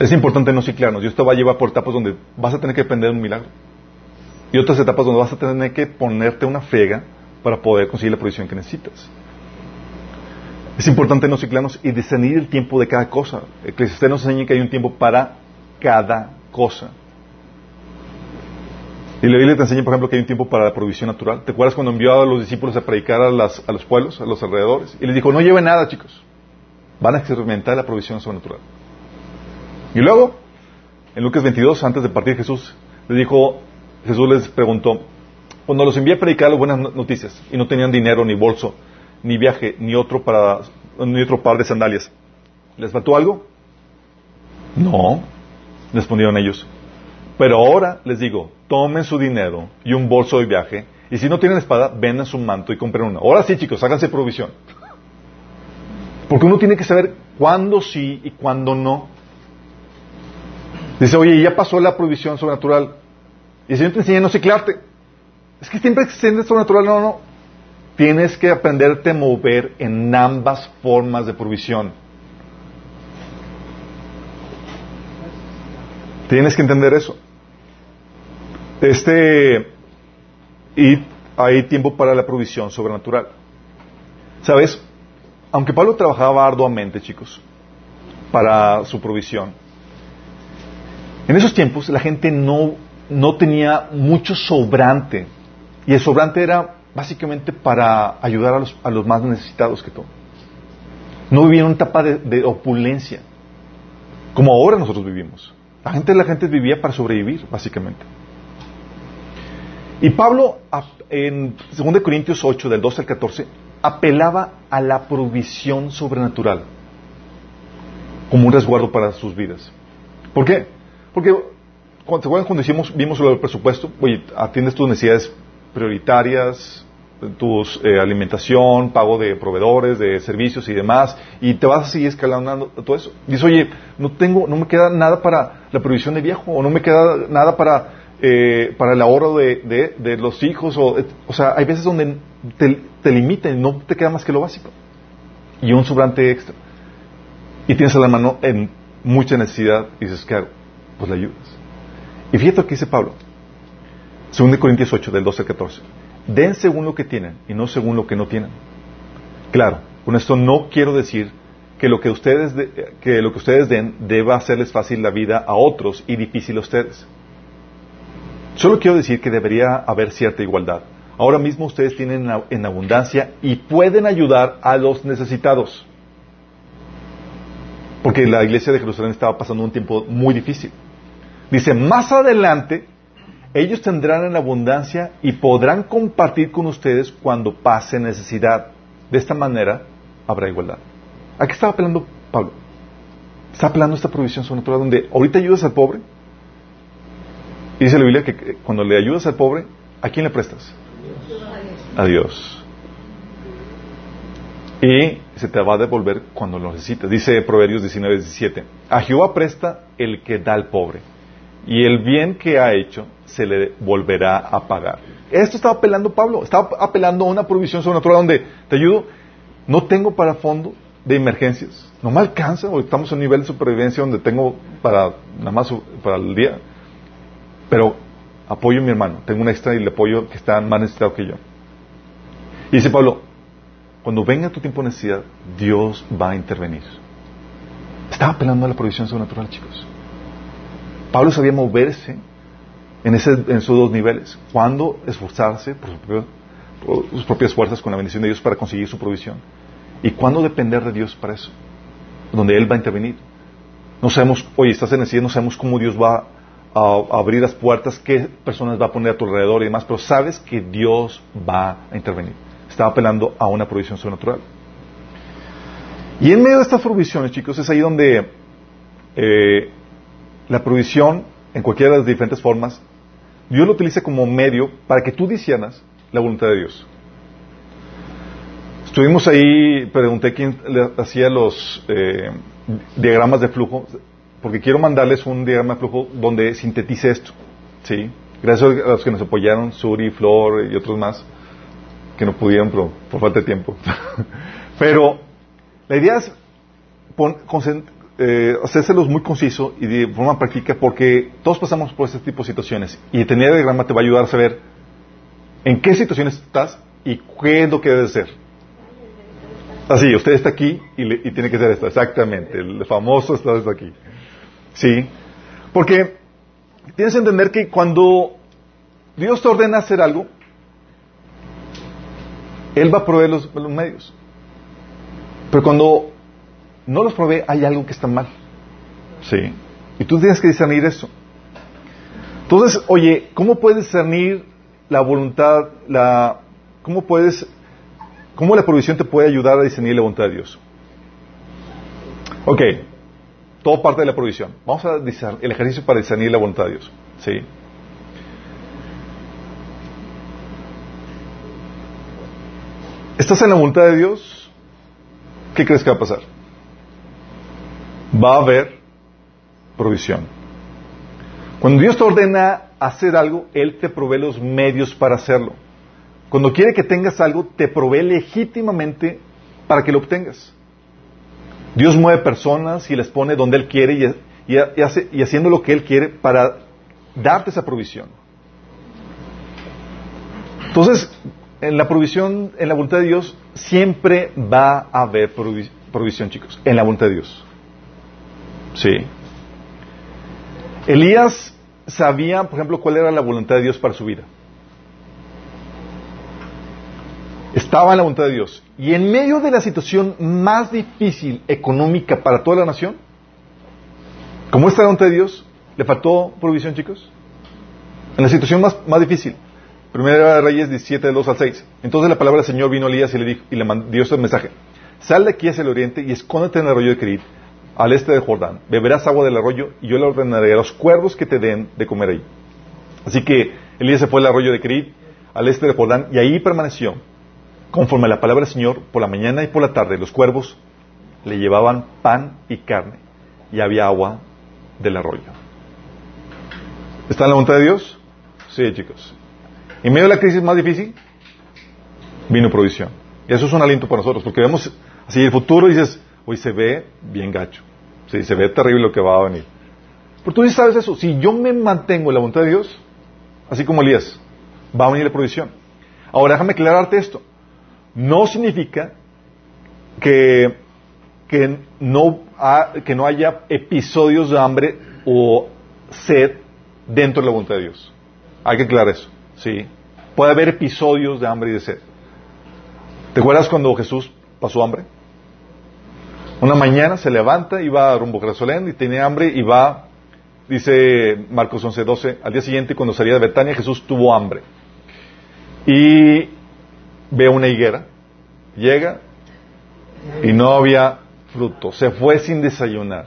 Es importante no ciclarnos. Dios te va a llevar por etapas donde vas a tener que aprender un milagro. Y otras etapas donde vas a tener que ponerte una friega para poder conseguir la provisión que necesitas. Es importante no ciclarnos y discernir el tiempo de cada cosa. Eclesiastés nos enseña que hay un tiempo para cada cosa. Y la Biblia te enseña, por ejemplo, que hay un tiempo para la provisión natural. ¿Te acuerdas cuando envió a los discípulos a predicar a, las- a los pueblos, a los alrededores? Y les dijo, no lleven nada, chicos. Van a experimentar la provisión sobrenatural. Y luego, en Lucas 22, antes de partir Jesús, les dijo, Jesús les preguntó, cuando los envié a predicar las buenas no- noticias y no tenían dinero, ni bolso, ni viaje, ni otro, para, ni otro par de sandalias, ¿les faltó algo? No, respondieron ellos. Pero ahora les digo, tomen su dinero y un bolso de viaje, y si no tienen espada, vendan su manto y compren una. Ahora sí, chicos, háganse provisión. Porque uno tiene que saber cuándo sí y cuándo no. Dice, oye, ya pasó la provisión sobrenatural. Y el Señor te enseña a no ciclarte. Es que siempre extiende sobrenatural. No, no. Tienes que aprenderte a mover en ambas formas de provisión. Tienes que entender eso. Este, y hay tiempo para la provisión sobrenatural. ¿Sabes? Aunque Pablo trabajaba arduamente, chicos, para su provisión, en esos tiempos la gente no, no tenía mucho sobrante. Y el sobrante era básicamente para ayudar a los, más necesitados que todo. No vivían una etapa de, opulencia, como ahora nosotros vivimos. La gente, la gente vivía para sobrevivir, básicamente. Y Pablo, en 2 Corintios 8, del 12 al 14, apelaba a la provisión sobrenatural como un resguardo para sus vidas. ¿Por qué? Porque, cuando, ¿se acuerdan cuando hicimos, vimos lo del presupuesto? Oye, atiendes tus necesidades prioritarias, tus eh, alimentación, pago de proveedores, de servicios y demás, y te vas a seguir escalando todo eso. Dices, oye, no tengo, no me queda nada para la provisión de viejo, o no me queda nada para eh, para el ahorro de, de- los hijos, o, o sea, hay veces donde te, te limitan y no te queda más que lo básico. Y un sobrante extra. Y tienes a la mano en mucha necesidad y dices, ¿qué hago? Pues le ayudas. Y fíjate lo que dice Pablo. 2 Corintios 8, del 12 al 14. Den según lo que tienen y no según lo que no tienen. Claro, con esto no quiero decir que lo que ustedes, de- que lo que ustedes den deba hacerles fácil la vida a otros y difícil a ustedes. Solo quiero decir que debería haber cierta igualdad. Ahora mismo ustedes tienen en- en abundancia y pueden ayudar a los necesitados. Porque la iglesia de Jerusalén estaba pasando un tiempo muy difícil. Dice, más adelante ellos tendrán en abundancia y podrán compartir con ustedes cuando pase necesidad. De esta manera habrá igualdad. ¿A qué estaba apelando Pablo? Está apelando esta provisión sobrenatural donde ahorita ayudas al pobre. Y dice la Biblia que que cuando le ayudas al pobre, ¿a quién le prestas? A Dios. Y se te va a devolver cuando lo necesites. Dice Proverbios 19, 17. A Jehová presta el que da al pobre. Y el bien que ha hecho se le volverá a pagar. Esto estaba apelando Pablo. Estaba apelando a una provisión sobrenatural donde te ayudo. No tengo para fondo de emergencias. No me alcanza. Estamos en un nivel de supervivencia donde tengo para nada más para el día. Pero apoyo a mi hermano. Tengo un extra y le apoyo que está más necesitado que yo. Y dice Pablo, cuando venga tu tiempo de necesidad, Dios va a intervenir. Estaba apelando a la provisión sobrenatural, chicos. Pablo sabía moverse en, ese, en esos dos niveles. Cuando esforzarse por, su propio- por sus propias fuerzas con la bendición de Dios para conseguir su provisión. Y cuándo depender de Dios para eso. Donde Él va a intervenir. No sabemos, oye, estás en necesidad, no sabemos cómo Dios va a, a abrir las puertas, qué personas va a poner a tu alrededor y demás, pero sabes que Dios va a intervenir. Estaba apelando a una provisión sobrenatural. Y en medio de estas provisiones, chicos, es ahí donde eh, la provisión, en cualquiera de las diferentes formas, Dios lo utiliza como medio para que tú disiernas la voluntad de Dios. Estuvimos ahí, pregunté quién hacía los eh, diagramas de flujo, porque quiero mandarles un diagrama de flujo donde sintetice esto. ¿sí? Gracias a los que nos apoyaron, Suri, Flor y otros más, que no pudieron pero por falta de tiempo. pero la idea es pon- eh, hacérselos muy conciso y de forma práctica porque todos pasamos por este tipo de situaciones y tener el diagrama te va a ayudar a saber en qué situaciones estás y qué es lo que debes hacer. Así, usted está aquí y, le- y tiene que hacer esto, exactamente, el famoso está aquí. Sí, porque tienes que entender que cuando Dios te ordena hacer algo, Él va a proveer los medios. Pero cuando no los provee, hay algo que está mal. Sí. Y tú tienes que discernir eso. Entonces, oye, ¿cómo puedes discernir la voluntad, la, cómo puedes, cómo la provisión te puede ayudar a discernir la voluntad de Dios? Ok, todo parte de la provisión. Vamos a el ejercicio para discernir la voluntad de Dios. Sí. ¿Estás en la voluntad de Dios? ¿Qué crees que va a pasar? Va a haber provisión. Cuando Dios te ordena hacer algo, Él te provee los medios para hacerlo. Cuando quiere que tengas algo, te provee legítimamente para que lo obtengas. Dios mueve personas y les pone donde Él quiere y, y- haciendo lo que Él quiere para darte esa provisión. Entonces, en la provisión, en la voluntad de Dios, siempre va a haber provi- provisión, chicos, en la voluntad de Dios. Sí. Elías sabía, por ejemplo, cuál era la voluntad de Dios para su vida. Estaba en la voluntad de Dios. Y en medio de la situación más difícil económica para toda la nación, como esta la voluntad de Dios, ¿le faltó provisión, chicos? En la situación más, más difícil. Primera de Reyes 17, del 2 al 6. Entonces la palabra del Señor vino a Elías y le, dijo, y le dio este mensaje. Sal de aquí hacia el oriente y escóndete en el arroyo de Kerit, al este de Jordán. Beberás agua del arroyo y yo le ordenaré a los cuervos que te den de comer ahí. Así que Elías se fue al arroyo de Kerit, al este de Jordán, y ahí permaneció. Conforme a la palabra del Señor, por la mañana y por la tarde, los cuervos le llevaban pan y carne, y había agua del arroyo. ¿Está en la voluntad de Dios? Sí, chicos. En medio de la crisis más difícil, vino provisión. Y eso es un aliento para nosotros, porque vemos así el futuro y dices, hoy se ve bien gacho. Sí, se ve terrible lo que va a venir. Pero tú sí sabes eso. Si yo me mantengo en la voluntad de Dios, así como Elías, va a venir la provisión. Ahora déjame aclararte esto. No significa que, que, no, que no haya episodios de hambre o sed dentro de la voluntad de Dios. Hay que aclarar eso. ¿sí? Puede haber episodios de hambre y de sed. ¿Te acuerdas cuando Jesús pasó hambre? Una mañana se levanta y va rumbo a Jerusalén y tiene hambre y va, dice Marcos 11, 12, al día siguiente cuando salía de Betania Jesús tuvo hambre. Y ve una higuera, llega y no había fruto, se fue sin desayunar.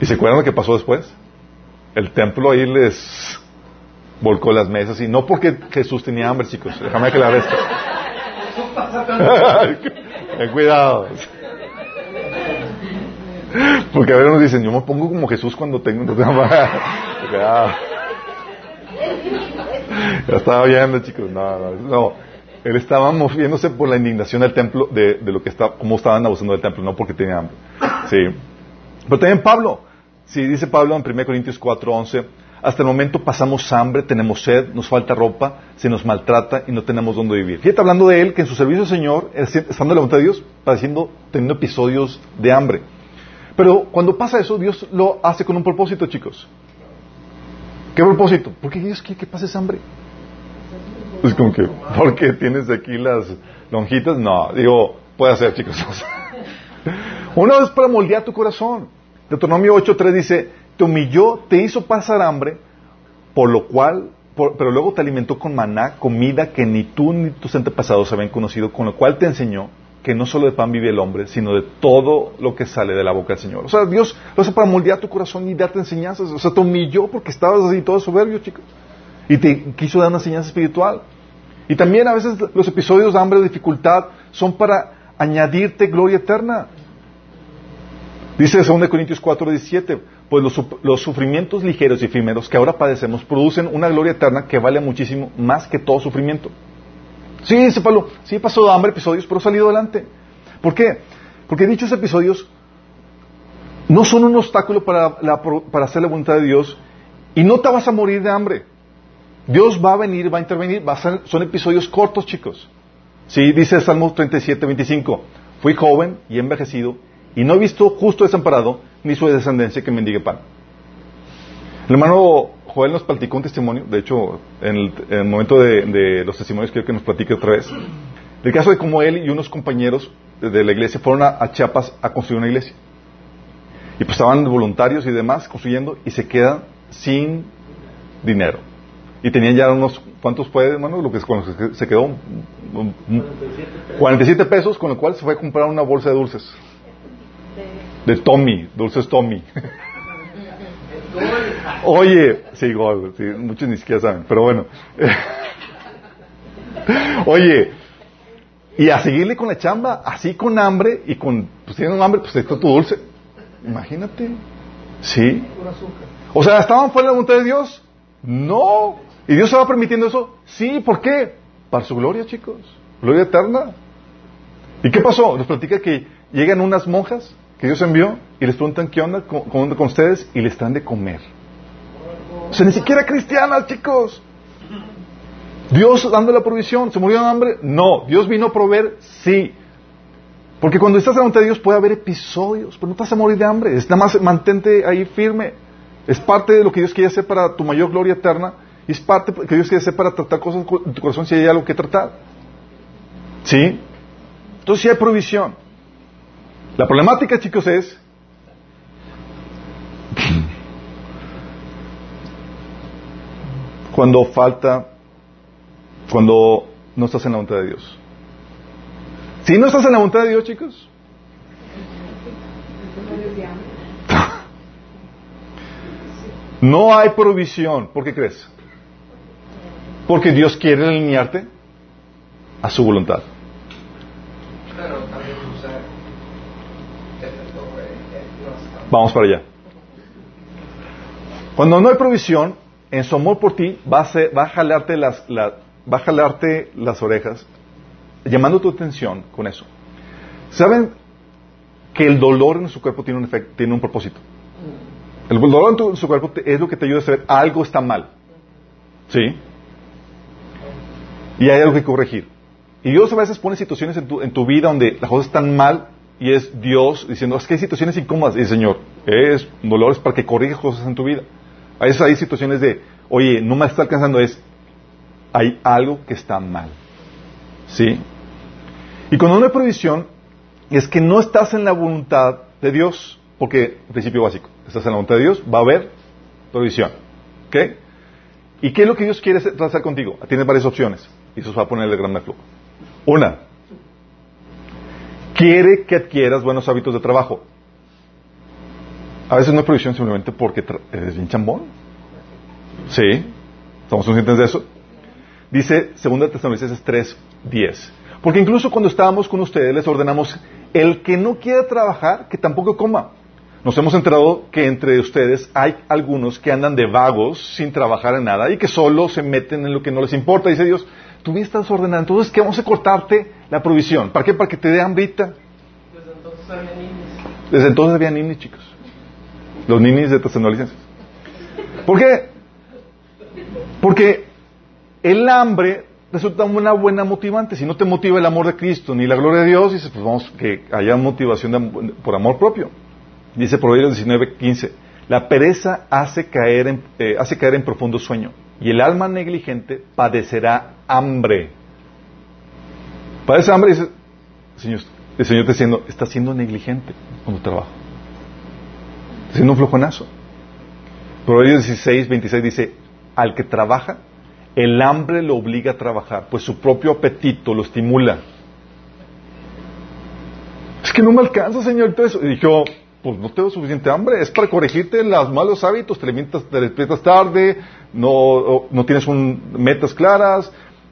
¿Y se acuerdan lo que pasó después? El templo ahí les volcó las mesas y no porque Jesús tenía hambre, chicos, déjame aclarar esto. Ten cuidado. Porque a ver nos dicen, yo me pongo como Jesús cuando tengo Cuidado. Ya estaba viendo, chicos. No, no, no. Él estaba moviéndose por la indignación del templo, de, de lo que está, cómo estaban abusando del templo, no porque tenía hambre. Sí. Pero también Pablo. Sí, dice Pablo en 1 Corintios 4, 11. Hasta el momento pasamos hambre, tenemos sed, nos falta ropa, se nos maltrata y no tenemos dónde vivir. Fíjate hablando de él, que en su servicio al Señor, estando en la voluntad de Dios, padeciendo, teniendo episodios de hambre. Pero cuando pasa eso, Dios lo hace con un propósito, chicos. ¿Qué propósito? Porque Dios quiere que pases hambre. Es como que, porque tienes aquí las lonjitas. No, digo, puede ser, chicos. Una vez para moldear tu corazón. Deuteronomio 8.3 dice, te humilló, te hizo pasar hambre, por lo cual, por- pero luego te alimentó con maná, comida que ni tú ni tus antepasados habían conocido, con lo cual te enseñó que no solo de pan vive el hombre, sino de todo lo que sale de la boca del Señor. O sea, Dios lo hace para moldear tu corazón y darte enseñanzas. O sea, te humilló porque estabas así todo soberbio, chicos. Y te quiso dar una enseñanza espiritual. Y también a veces los episodios de hambre o dificultad son para añadirte gloria eterna. Dice 2 Corintios 4, 17, pues los, los sufrimientos ligeros y efímeros que ahora padecemos producen una gloria eterna que vale muchísimo más que todo sufrimiento. Sí, dice Pablo, sí pasado hambre episodios, pero he salido adelante. ¿Por qué? Porque dichos episodios no son un obstáculo para, para hacer la voluntad de Dios y no te vas a morir de hambre. Dios va a venir, va a intervenir, son episodios cortos, chicos. Sí, dice Salmo 37, 25, fui joven y envejecido y no he visto justo desamparado ni su descendencia que mendigue pan. El hermano Joel nos platicó un testimonio, de hecho, en el, en el momento de, de los testimonios quiero que nos platique otra vez, del caso de cómo él y unos compañeros de, la iglesia fueron a, a Chiapas a construir una iglesia. Y pues estaban voluntarios y demás construyendo y se quedan sin dinero. Y tenían ya unos, ¿cuántos fue, hermano? Lo que con lo que se quedó, un- un- un- 47 pesos, con lo cual se fue a comprar una bolsa de dulces. De Tommy, dulces Tommy. Oye, sí, gol, muchos ni siquiera saben, pero bueno. Oye, y a seguirle con la chamba, así con hambre y con, pues tienen hambre, pues está tu dulce. Imagínate. Sí. O sea, ¿estaban fuera de la voluntad de Dios? No. ¿Y Dios estaba permitiendo eso? Sí, ¿por qué? Para su gloria, chicos. Gloria eterna. ¿Y qué pasó? Nos platica que llegan unas monjas que Dios envió y les preguntan qué onda con, ustedes y les dan de comer. O sea, ni siquiera cristianas, chicos. Dios dando la provisión. ¿Se murió de hambre? No. ¿Dios vino a proveer? Sí. Porque cuando estás voluntad de Dios puede haber episodios, pero no te vas a morir de hambre. Es nada más mantente ahí firme. Es parte de lo que Dios quiere hacer para tu mayor gloria eterna. Y es parte que Dios quiere hacer para tratar cosas en tu corazón si hay algo que tratar. ¿Sí? Entonces sí hay provisión. La problemática, chicos, es cuando falta, cuando no estás en la voluntad de Dios. Si no estás en la voluntad de Dios, chicos, no hay provisión. ¿Por qué crees? Porque Dios quiere alinearte a su voluntad. Pero también usar este sobre no está. Vamos para allá. Cuando no hay provisión, en su amor por ti, va a, hacer- va a jalarte las, la- va a jalarte las orejas, llamando tu atención con eso. ¿Saben que el dolor en su cuerpo tiene un, efecto, tiene un propósito? El dolor en, tu- en su cuerpo te- es lo que te ayuda a saber algo está mal. ¿Sí? Y hay algo que corregir. Y Dios a veces pone situaciones en tu, en tu vida donde las cosas están mal y es Dios diciendo, es que hay situaciones incómodas. Y el Señor, es dolores para que corrijas cosas en tu vida. A veces hay situaciones de, oye, no me está alcanzando, es, hay algo que está mal. ¿Sí? Y cuando no hay provisión, es que no estás en la voluntad de Dios, porque, principio básico, estás en la voluntad de Dios, va a haber provisión. ¿Ok? ¿Y qué es lo que Dios quiere hacer contigo? Tienes varias opciones, y eso os va a poner el gran flujo. Una, quiere que adquieras buenos hábitos de trabajo. A veces no hay provisión simplemente porque eres bien chambón. ¿Sí? ¿Estamos conscientes de eso? Dice 2 Tesalonicenses 3, 10. Porque incluso cuando estábamos con ustedes les ordenamos, el que no quiera trabajar, que tampoco coma. Nos hemos enterado que entre ustedes hay algunos que andan de vagos sin trabajar en nada y que solo se meten en lo que no les importa. Dice Dios, tú bien estás ordenando, entonces que vamos a cortarte la provisión. ¿Para qué? Para que te dé hambrita. Desde entonces había niños. Desde entonces había ninis, chicos. Los ninis de Tesalonicenses. ¿Por qué? Porque el hambre resulta una buena motivante. Si no te motiva el amor de Cristo ni la gloria de Dios, dices, pues vamos, que haya motivación de por amor propio. Dice Proverbios 19, 15. La pereza hace caer, en, eh, hace caer en profundo sueño y el alma negligente padecerá hambre. Padece hambre y dice, Señor, el Señor te diciendo, estás siendo negligente cuando trabaja. Estás siendo un flojonazo. Proverbios 16, 26 dice, al que trabaja, el hambre lo obliga a trabajar, pues su propio apetito lo estimula. Es que no me alcanza, Señor. Entonces, y yo, pues no tengo suficiente hambre. Es para corregirte los malos hábitos. Te alimentas, te despiertas tarde, no, no tienes un- metas claras.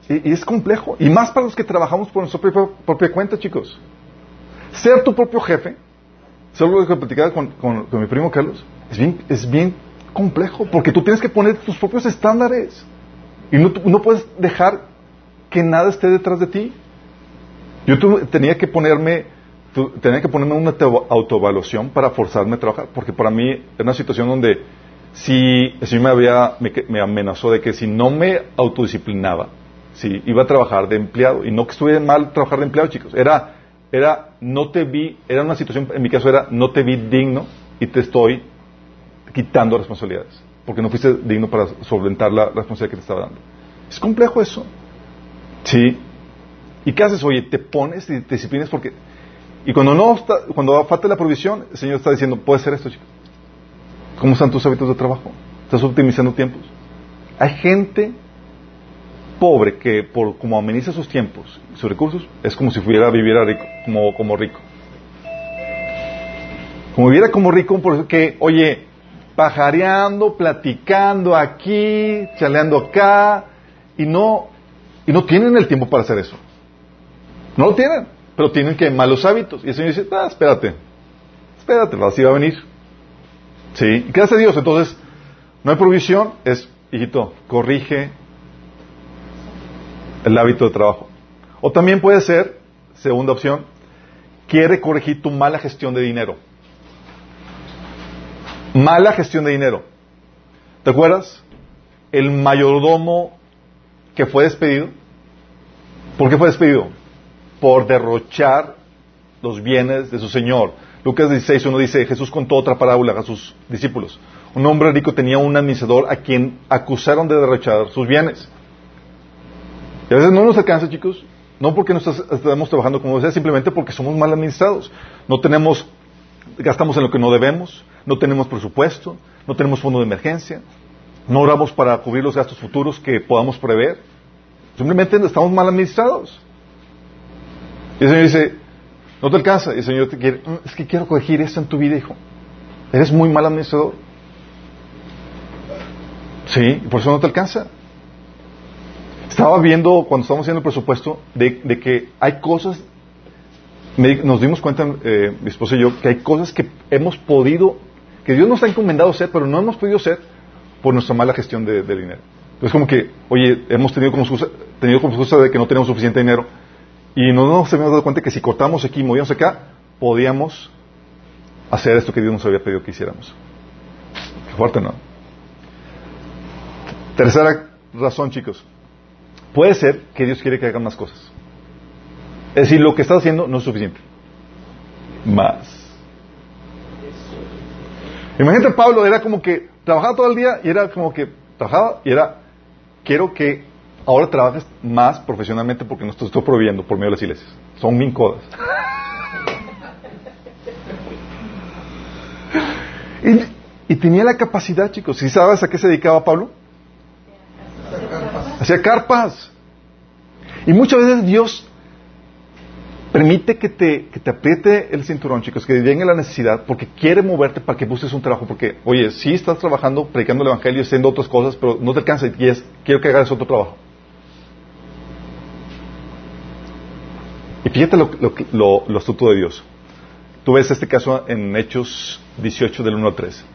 Y, es complejo. Y más para los que trabajamos por nuestra propia, propia cuenta, chicos. Ser tu propio jefe, solo lo que platicaba con, con- con mi primo Carlos, es bien, es bien complejo. Porque tú tienes que poner tus propios estándares. Y no, no puedes dejar que nada esté detrás de ti. Yo tenía que ponerme tu- tenía que ponerme una autoevaluación para forzarme a trabajar, porque para mí era una situación donde si el me había me, me amenazó de que si no me autodisciplinaba, si iba a trabajar de empleado y no que estuviera mal trabajar de empleado, chicos, era era no te vi, era una situación en mi caso era no te vi digno y te estoy quitando responsabilidades, porque no fuiste digno para solventar la responsabilidad que te estaba dando. Es complejo eso. Sí. ¿Y qué haces? Oye, te pones y te disciplinas porque... Y cuando no cuando falta la provisión, el Señor está diciendo, puede ser esto, chico. ¿Cómo están tus hábitos de trabajo? ¿Estás optimizando tiempos? Hay gente pobre que por como ameniza sus tiempos, sus recursos, es como si fuera viviera rico, como, como rico. Como viviera como rico, porque, oye, pajareando, platicando aquí, chaleando acá, y no, y no tienen el tiempo para hacer eso. No lo tienen, pero tienen que malos hábitos. Y el Señor dice, ah, espérate, espérate, así va a venir. Sí, ¿y qué hace Dios? Entonces, no hay provisión, es, hijito, corrige el hábito de trabajo. O también puede ser, segunda opción, quiere corregir tu mala gestión de dinero. Mala gestión de dinero. ¿Te acuerdas? El mayordomo que fue despedido. ¿Por qué fue despedido? Por derrochar los bienes de su señor. Lucas 16, uno dice, Jesús contó otra parábola a sus discípulos. Un hombre rico tenía un administrador a quien acusaron de derrochar sus bienes. Y a veces no nos alcanza, chicos, no porque no estamos trabajando como sea, simplemente porque somos mal administrados. No tenemos, gastamos en lo que no debemos, no tenemos presupuesto, no tenemos fondo de emergencia, no oramos para cubrir los gastos futuros que podamos prever. Simplemente estamos mal administrados. Y el Señor dice, no te alcanza. Y el Señor te quiere, "Mm, es que quiero corregir esto en tu vida, hijo. Eres muy mal administrador. Sí, por eso no te alcanza. Estaba viendo cuando estábamos haciendo el presupuesto de, de que hay cosas, me nos dimos cuenta, eh, mi esposa y yo, que hay cosas que hemos podido, que Dios nos ha encomendado hacer, pero no hemos podido hacer por nuestra mala gestión de, de dinero. Es como que, oye, hemos tenido como excusa, tenido como excusa de que no tenemos suficiente dinero y no nos habíamos dado cuenta que si cortamos aquí y movíamos acá, podíamos hacer esto que Dios nos había pedido que hiciéramos. Qué fuerte, ¿no? Tercera razón, chicos. Puede ser que Dios quiere que hagan más cosas. Es decir, lo que estás haciendo no es suficiente. Más. Imagínate, Pablo era como que trabajaba todo el día y era como que trabajaba y era, quiero que ahora trabajes más profesionalmente porque nos estoy proveyendo por medio de las iglesias. Son bien codas. Y, y, tenía la capacidad, chicos. ¿Sí sabes a qué se dedicaba Pablo? Hacía carpas. Y muchas veces Dios permite que te, que te apriete el cinturón, chicos, que venga la necesidad, porque quiere moverte para que busques un trabajo. Porque, oye, sí estás trabajando, predicando el Evangelio, haciendo otras cosas, pero no te alcanza y es, quiero que hagas otro trabajo. Y fíjate lo, lo, lo, lo astuto de Dios. Tú ves este caso en Hechos 18 del 1 al 3.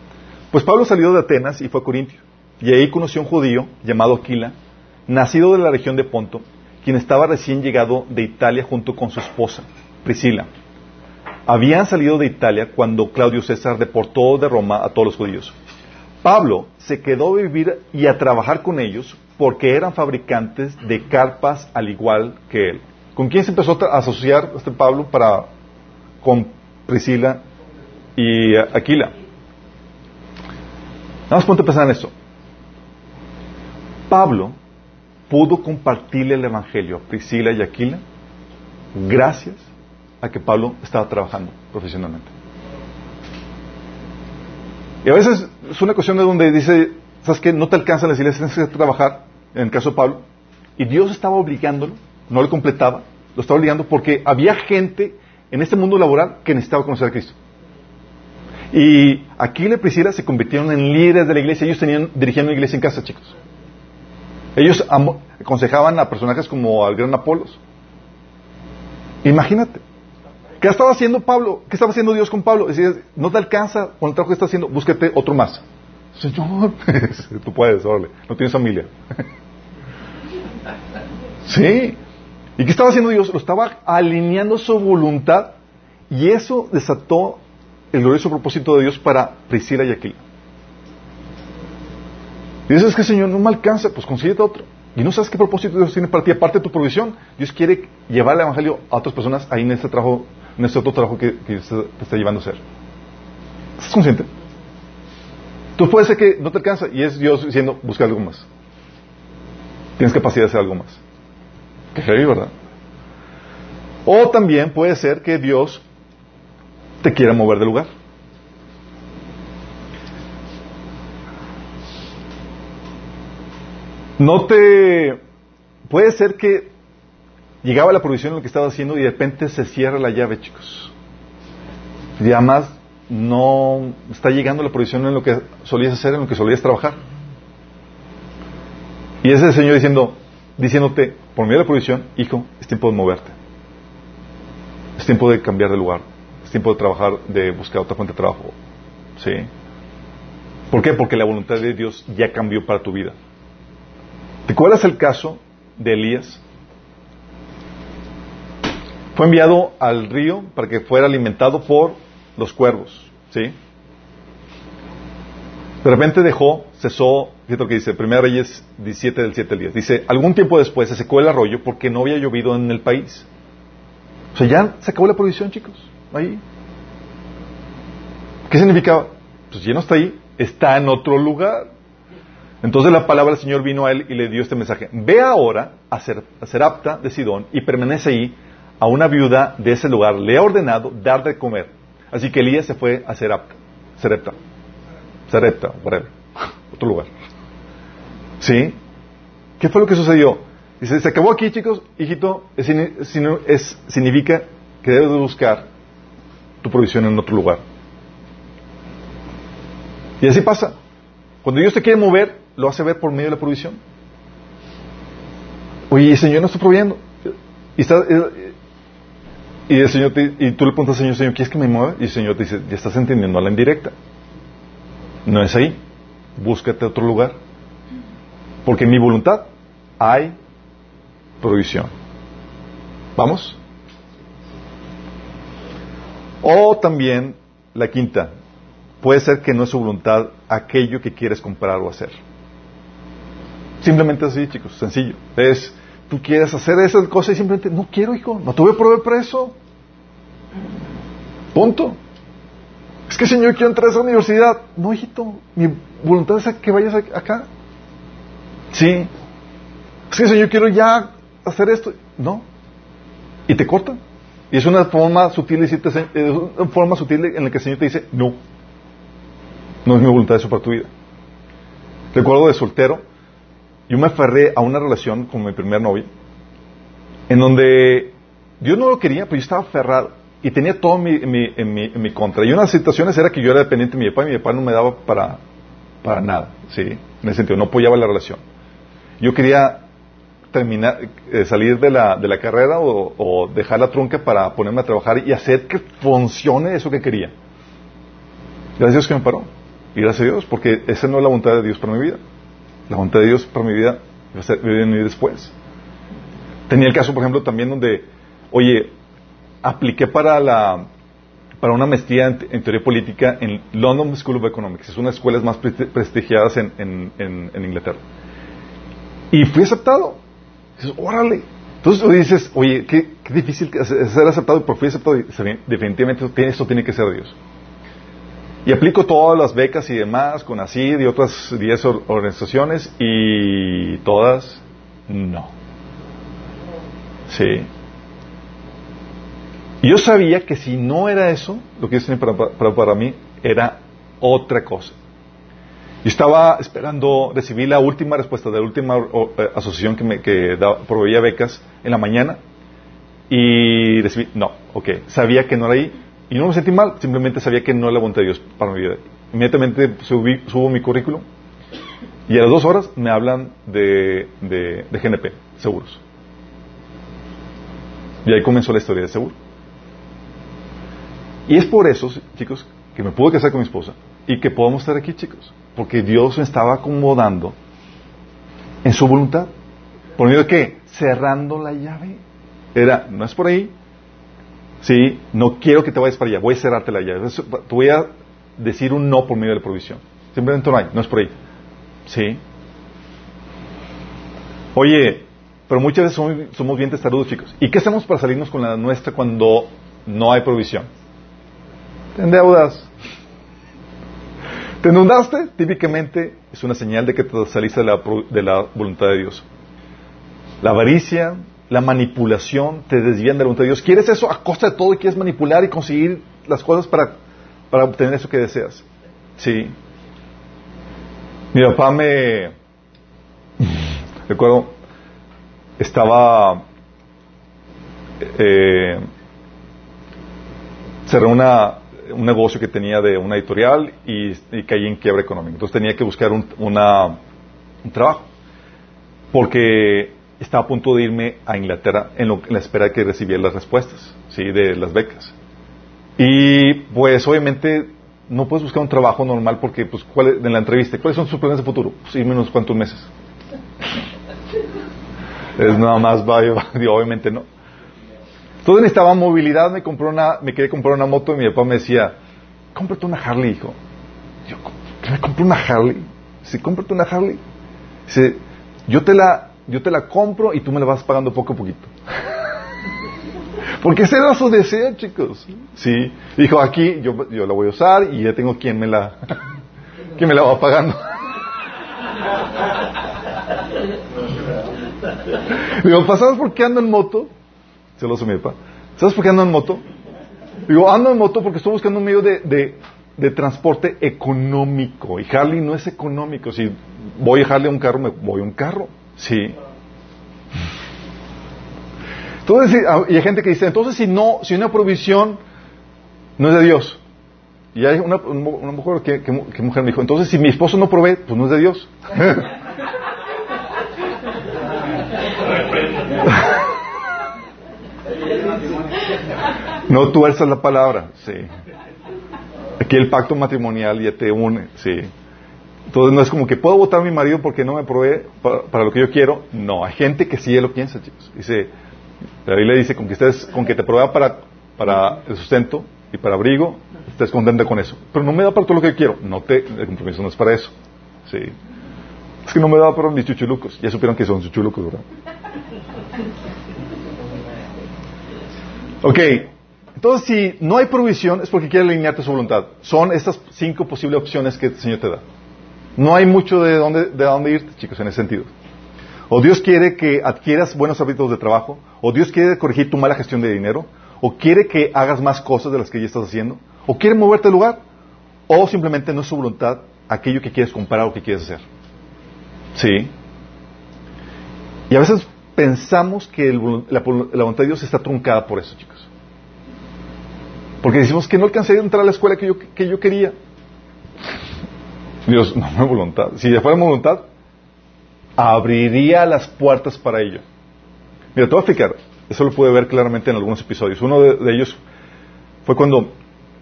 Pues Pablo salió de Atenas y fue a Corintio. Y ahí conoció a un judío llamado Aquila, nacido de la región de Ponto, quien estaba recién llegado de Italia junto con su esposa, Priscila. Habían salido de Italia cuando Claudio César deportó de Roma a todos los judíos. Pablo se quedó a vivir y a trabajar con ellos porque eran fabricantes de carpas al igual que él. ¿Con quién se empezó a asociar este Pablo para con Priscila y Aquila? Nada más ponte a pensar en esto. Pablo pudo compartirle el Evangelio a Priscila y Aquila gracias a que Pablo estaba trabajando profesionalmente. Y a veces es una cuestión de donde dice, ¿sabes qué? No te alcanza la iglesia, tienes que trabajar, en el caso de Pablo. Y Dios estaba obligándolo, no le completaba, lo estaba obligando porque había gente en este mundo laboral que necesitaba conocer a Cristo. Y Aquila y Priscila se convirtieron en líderes de la iglesia, ellos tenían, dirigían una iglesia en casa, chicos. Ellos aconsejaban a personajes como al gran Apolos. Imagínate. ¿Qué estaba haciendo Pablo? ¿Qué estaba haciendo Dios con Pablo? Decía, no te alcanza con el trabajo que estás haciendo, búsquete otro más. Señor, tú puedes, órale, no tienes familia. sí. ¿Y qué estaba haciendo Dios? Lo estaba alineando su voluntad y eso desató el glorioso propósito de Dios para Priscila y Aquila. Y dices que Señor no me alcanza, pues consíguete otro. Y no sabes qué propósito Dios tiene para ti, aparte de tu provisión. Dios quiere llevar el Evangelio a otras personas ahí en este trabajo, en este otro trabajo que, te está llevando a hacer. ¿Estás consciente? Tú puede ser que no te alcanza y es Dios diciendo, busca algo más. Tienes capacidad de hacer algo más. Qué heavy, ¿verdad? O también puede ser que Dios te quiera mover de lugar. No te... Puede ser que llegaba la provisión en lo que estaba haciendo y de repente se cierra la llave, chicos. Y además no está llegando la provisión en lo que solías hacer, en lo que solías trabajar. Y ese Señor diciendo, diciéndote, por medio de la provisión, hijo, es tiempo de moverte. Es tiempo de cambiar de lugar. Es tiempo de trabajar, de buscar otra fuente de trabajo. ¿Sí? ¿Por qué? Porque la voluntad de Dios ya cambió para tu vida. ¿Te acuerdas el caso de Elías? Fue enviado al río para que fuera alimentado por los cuervos, ¿sí? De repente dejó, cesó, fíjate que dice, 1 Reyes 17 del 7 al 10. Dice, algún tiempo después se secó el arroyo porque no había llovido en el país. O sea, ya se acabó la provisión, chicos, ahí. ¿Qué significaba? Pues ya no está ahí, está en otro lugar. Entonces la palabra del Señor vino a él y le dio este mensaje. Ve ahora a Serapta de Sidón y permanece ahí a una viuda de ese lugar. Le ha ordenado dar de comer. Así que Elías se fue a Serapta. Serepta. Serepta, whatever. Otro lugar. ¿Sí? ¿Qué fue lo que sucedió? Dice, se acabó aquí, chicos. Hijito, es, significa que debes buscar tu provisión en otro lugar. Y así pasa. Cuando Dios te quiere mover, lo hace ver por medio de la provisión. Oye, el Señor no está proveyendo. Y, está, y, el Señor te, y tú le preguntas al Señor, Señor, ¿quieres que me mueva? Y el Señor te dice, ya estás entendiendo a la indirecta. No es ahí. búscate otro lugar. Porque en mi voluntad hay provisión. ¿Vamos? O también la quinta, puede ser que no es su voluntad aquello que quieres comprar o hacer. Simplemente así, chicos, sencillo. Es, tú quieres hacer esas cosas y simplemente, no quiero, hijo, no tuve prueba para eso. Punto. Es que, Señor, quiero entrar a esa universidad. No, hijito, mi voluntad es que vayas acá. Sí. Que, Señor, quiero ya hacer esto. No. Y te cortan. Y es una forma sutil, es una forma sutil en la que el Señor te dice, no. No es mi voluntad eso para tu vida. Recuerdo de soltero, yo me aferré a una relación con mi primer novio, en donde Dios no lo quería, pero yo estaba aferrado y tenía todo en mi, en mi, en mi contra. Y una de las situaciones era que yo era dependiente de mi papá y mi papá no me daba para, para nada, ¿sí? En ese sentido, no apoyaba la relación. Yo quería terminar, eh, salir de la, de la carrera o, o, dejar la trunca para ponerme a trabajar y hacer que funcione eso que quería. Gracias a Dios que me paró. Y gracias a Dios, porque esa no es la voluntad de Dios para mi vida. La voluntad de Dios para mi vida va después. Tenía el caso, por ejemplo, también donde, oye, apliqué para la para una maestría en, teoría política en London School of Economics. Es una de las escuelas más prestigiadas en, en, en, Inglaterra. Y fui aceptado. Dices, órale. Entonces tú dices, oye, qué, difícil ser aceptado, pero fui aceptado. Y definitivamente eso tiene que ser Dios. Y aplico todas las becas y demás con ACID y otras 10 organizaciones y todas no. Sí. Yo sabía que si no era eso, lo que yo para, para, para mí era otra cosa. Yo estaba esperando recibir la última respuesta de la última eh, asociación que me que proveía becas en la mañana y recibí, no, ok, sabía que no era ahí y no me sentí mal, simplemente sabía que no era la voluntad de Dios para mi vida. Inmediatamente subo mi currículum y a las dos horas me hablan de, de, de GNP, seguros. Y ahí comenzó la historia de seguro. Y es por eso, chicos, que me pude casar con mi esposa y que podemos estar aquí, chicos. Porque Dios me estaba acomodando en su voluntad. ¿Por medio de qué? Cerrando la llave. Era, no es por ahí, ¿sí? No quiero que te vayas para allá, voy a cerrarte la llave. Te voy a decir un no por medio de la provisión. Simplemente no hay, no es por ahí. ¿Sí? Oye, pero muchas veces somos, bien testarudos, chicos. ¿Y qué hacemos para salirnos con la nuestra cuando no hay provisión? Te endeudas. ¿Te endeudaste? Típicamente es una señal de que te saliste de la, voluntad de Dios. La avaricia, la manipulación te desvían de la voluntad de Dios. ¿Quieres eso a costa de todo y quieres manipular y conseguir las cosas para, para obtener eso que deseas? Sí. Mi papá me... Recuerdo, estaba... Eh, una, un negocio que tenía de una editorial y, caí en quiebra económica. Entonces tenía que buscar un, una, un trabajo. Porque estaba a punto de irme a Inglaterra en, lo, en la espera de que recibiera las respuestas, ¿sí? De las becas. Y pues obviamente no puedes buscar un trabajo normal porque, pues, ¿cuál en la entrevista, ¿cuáles son sus planes de futuro? Pues irme unos cuantos meses. es nada más, vaya, obviamente no. Entonces necesitaba movilidad, me compró una, me quería comprar una moto y mi papá me decía, cómprate una Harley, hijo. Yo, ¿qué me compré una Harley? Sí, cómprate una Harley. Dice, yo te la, yo te la compro y tú me la vas pagando poco a poquito. Porque ese era su deseo, chicos. Sí. Dijo, aquí yo, yo la voy a usar y ya tengo quien me la, quien me la va pagando. Digo, ¿sabes por qué ando en moto? Se lo mi papá. ¿Sabes por qué ando en moto? Digo, ando en moto porque estoy buscando un medio de, de, de, transporte económico. Y Harley no es económico. Si voy a Harley a un carro, me voy a un carro. Sí. Entonces, ah, y hay gente que dice, entonces si no, si una provisión no es de Dios. Y hay una, una mujer que, que, mujer me dijo, entonces si mi esposo no provee, pues no es de Dios. no tuerzas la palabra, sí. Aquí el pacto matrimonial ya te une, sí. Entonces no es como que puedo votar a mi marido porque no me provee para, lo que yo quiero. No, hay gente que sí lo piensa, chicos. Dice, la Biblia dice, con que, estés, con que te provea para, para el sustento y para abrigo, estés contenta con eso. Pero no me da para todo lo que quiero. No te, el compromiso no es para eso. Sí. Es que no me da para mis chuchulucos. Ya supieron que son chuchulucos, ¿verdad? Ok. Entonces, si no hay provisión, es porque quiere alinearte su voluntad. Son estas cinco posibles opciones que el Señor te da. No hay mucho de dónde, de dónde irte, chicos, en ese sentido. O Dios quiere que adquieras buenos hábitos de trabajo, o Dios quiere corregir tu mala gestión de dinero, o quiere que hagas más cosas de las que ya estás haciendo, o quiere moverte al lugar, o simplemente no es su voluntad aquello que quieres comprar o que quieres hacer. ¿Sí? Y a veces pensamos que la voluntad de Dios está truncada por eso, chicos. Porque decimos que no alcancé a entrar a la escuela que yo, que yo quería. Dios, no me voluntad. Si fuera mi voluntad, abriría las puertas para ello. Mira, te voy a explicar. Eso lo pude ver claramente en algunos episodios. Uno de, ellos fue cuando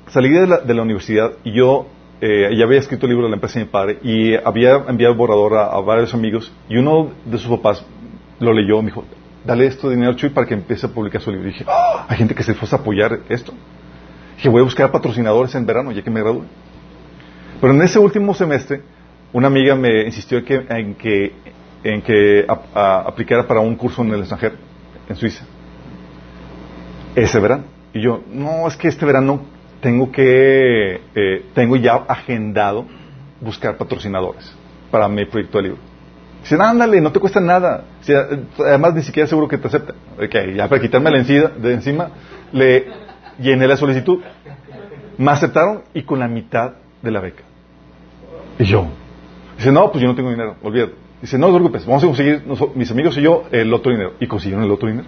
salí de la, de la universidad y yo eh, ya había escrito el libro de la empresa de mi padre y había enviado borrador a, varios amigos y uno de sus papás lo leyó y me dijo, dale esto de dinero Chuy para que empiece a publicar su libro. Y dije, "Ah, hay gente que se fuese a apoyar esto. Dije, voy a buscar patrocinadores en verano ya que me gradúe. Pero en ese último semestre, una amiga me insistió que- en que, en que aplicara para un curso en el extranjero, en Suiza. Ese verano. Y yo, no, es que este verano tengo que, eh, tengo ya agendado buscar patrocinadores para mi proyecto de libro. Dicen, ándale, no te cuesta nada. Eh, además, ni siquiera seguro que te acepten. Ok, ya para quitarme la encima, de encima, le llené la solicitud. Me aceptaron y con la mitad de la beca. Y yo, dice, no, pues yo no tengo dinero, olvídate. Dice, no te preocupes, vamos a conseguir, mis amigos y yo, el otro dinero. Y consiguieron el otro dinero.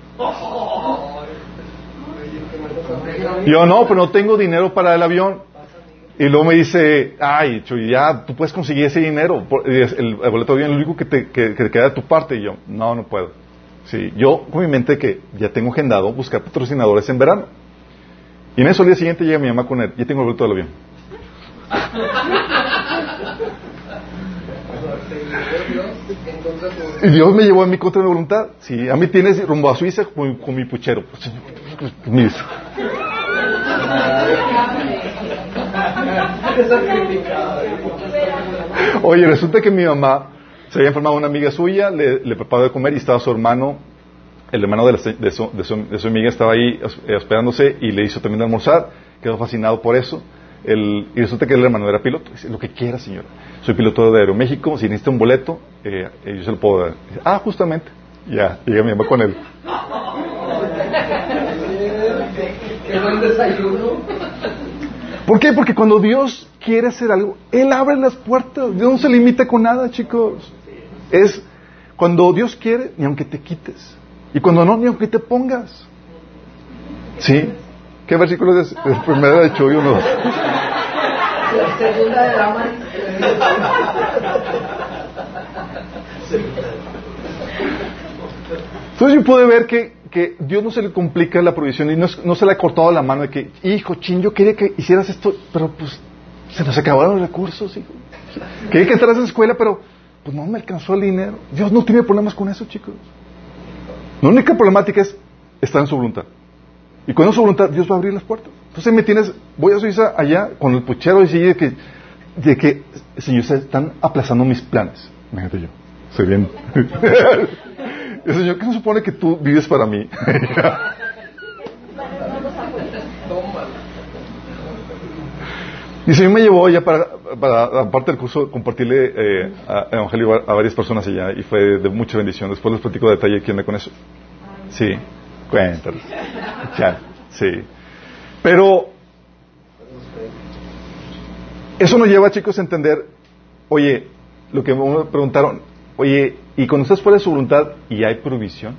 Yo, no, pero no tengo dinero para el avión. Y luego me dice, ay, ya, tú puedes conseguir ese dinero. El, boleto de avión es lo único que te, que te queda de tu parte. Y yo, no, no puedo. Sí, yo con mi mente que ya tengo agendado buscar patrocinadores en verano. Y en eso el día siguiente llega mi mamá con él, ya tengo el boleto del avión. Y Dios me llevó en mi contra mi voluntad. Sí, a mí tienes rumbo a Suiza con, mi puchero. Oye, resulta que mi mamá se había enfermado una amiga suya, le, le preparó de comer y estaba su hermano, el hermano de, la de su, de su- de su amiga, estaba ahí eh, hospedándose y le hizo también de almorzar. Quedó fascinado por eso. El- y resulta que el hermano era piloto. Dice, lo que quiera, señora. Soy piloto de Aeroméxico. Si necesita un boleto, eh, eh, yo se lo puedo dar. Dice, ah, justamente. Ya, llega mi mamá con él. Qué buen desayuno. ¿Por qué? Porque cuando Dios quiere hacer algo, Él abre las puertas. Dios no se limita con nada, chicos. Es cuando Dios quiere, ni aunque te quites. Y cuando no, ni aunque te pongas. ¿Sí? ¿Qué versículo es? El primero de Chuy, uno. La segunda de la Entonces yo pude ver que, que Dios no se le complica la provisión y no, no se le ha cortado la mano de que, hijo, chin, yo quería que hicieras esto, pero pues se nos acabaron los recursos, hijo. Quería que entraras a la escuela, pero pues no me alcanzó el dinero. Dios no tiene problemas con eso, chicos. La única problemática es estar en su voluntad. Y con su voluntad, Dios va a abrir las puertas. Entonces me tienes, voy a Suiza allá con el puchero y de que, de que, Señor, se están aplazando mis planes. Imagínate yo, soy bien. El Señor, ¿qué se supone que tú vives para mí? Y Señor me llevó ya para, para aparte del curso, compartirle eh, a- evangelio a, varias personas allá y fue de mucha bendición. Después les platico de detalle quién me con eso. Sí, cuéntalo. Ya, sí. Pero eso nos lleva, chicos, a entender, oye, lo que me preguntaron, oye, ¿y cuando estás fuera de su voluntad y hay provisión?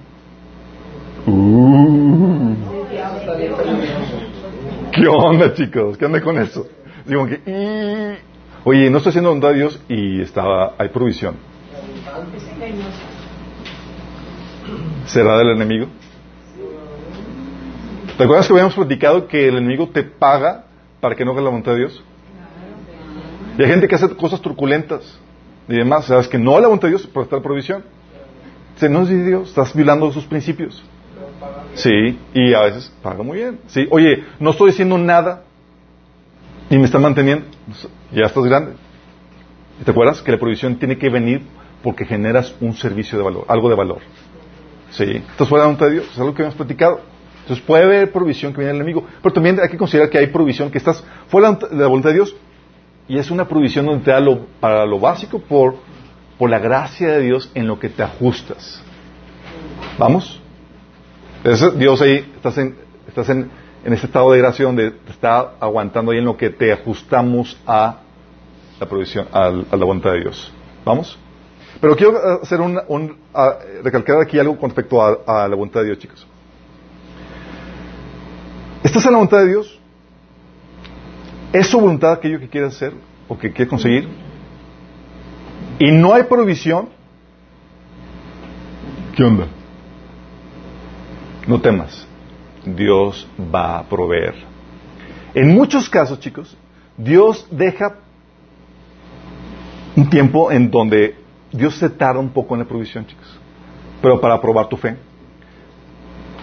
Uh. ¿Qué onda, chicos? ¿Qué onda con eso? Digo que, oye, no estoy haciendo voluntad de Dios y estaba, hay provisión. ¿Será del enemigo? ¿Te acuerdas que habíamos platicado que el enemigo te paga para que no hagas la voluntad de Dios? Y hay gente que hace cosas truculentas y demás. Sabes que no la voluntad de Dios, pero está la provisión. Si no es Dios, estás violando sus principios. Sí, y a veces paga muy bien. Sí, oye, no estoy diciendo nada y me están manteniendo. Ya estás grande. ¿Te acuerdas que la provisión tiene que venir porque generas un servicio de valor, algo de valor? Sí, estás fuera de de Dios, es algo que hemos platicado. Entonces puede haber provisión que viene del enemigo, pero también hay que considerar que hay provisión que estás fuera de la voluntad de Dios y es una provisión donde te da lo, para lo básico por, por la gracia de Dios en lo que te ajustas. ¿Vamos? Dios ahí, estás en, estás en, en ese estado de gracia donde te está aguantando ahí en lo que te ajustamos a la provisión, a, la voluntad de Dios. ¿Vamos? Pero quiero hacer un, un recalcar aquí algo con respecto a, a la voluntad de Dios, chicos. ¿Estás en la voluntad de Dios? ¿Es su voluntad aquello que quieres hacer o que quieres conseguir? Y no hay provisión. ¿Qué onda? No temas. Dios va a proveer. En muchos casos, chicos, Dios deja un tiempo en donde Dios se tarda un poco en la provisión, chicos. Pero para probar tu fe.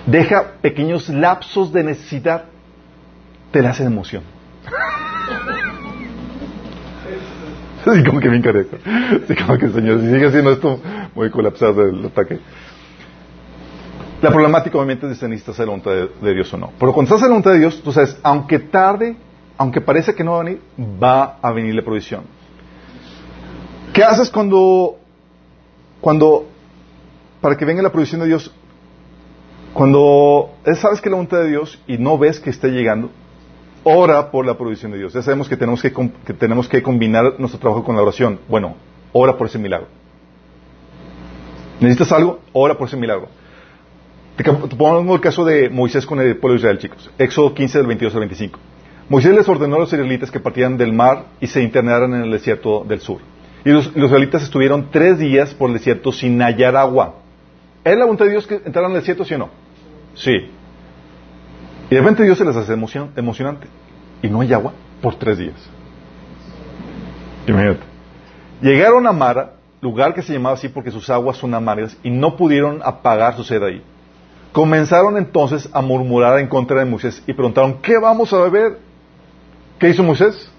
Deja pequeños lapsos de necesidad. Te la hace de emoción. Sí, como que bien careco. Sí, como que señor, si sigue haciendo esto, voy a colapsar del ataque. La problemática obviamente es si necesitas la voluntad de, Dios o no. Pero cuando estás en la voluntad de Dios, tú sabes, aunque tarde, aunque parece que no va a venir, va a venir la provisión. ¿Qué haces cuando, cuando, para que venga la provisión de Dios, cuando sabes que la voluntad de Dios y no ves que esté llegando, ora por la provisión de Dios. Ya sabemos que tenemos que, tenemos que combinar nuestro trabajo con la oración. Bueno, ora por ese milagro. ¿Necesitas algo? Ora por ese milagro. Te, pongo el caso de Moisés con el pueblo de Israel, chicos. Éxodo 15 del 22 al 25. Moisés les ordenó a los israelitas que partieran del mar y se internaran en el desierto del sur. Y los, israelitas estuvieron tres días por el desierto sin hallar agua. ¿Es la voluntad de Dios que entraran el desierto, sí o no? Sí. Y de repente Dios se les hace emocionante. Y no hay agua por tres días. Imagínate. Llegaron a Mara, lugar que se llamaba así porque sus aguas son amargas, y no pudieron apagar su sed ahí. Comenzaron entonces a murmurar en contra de Moisés y preguntaron, ¿qué vamos a beber? ¿Qué hizo Moisés?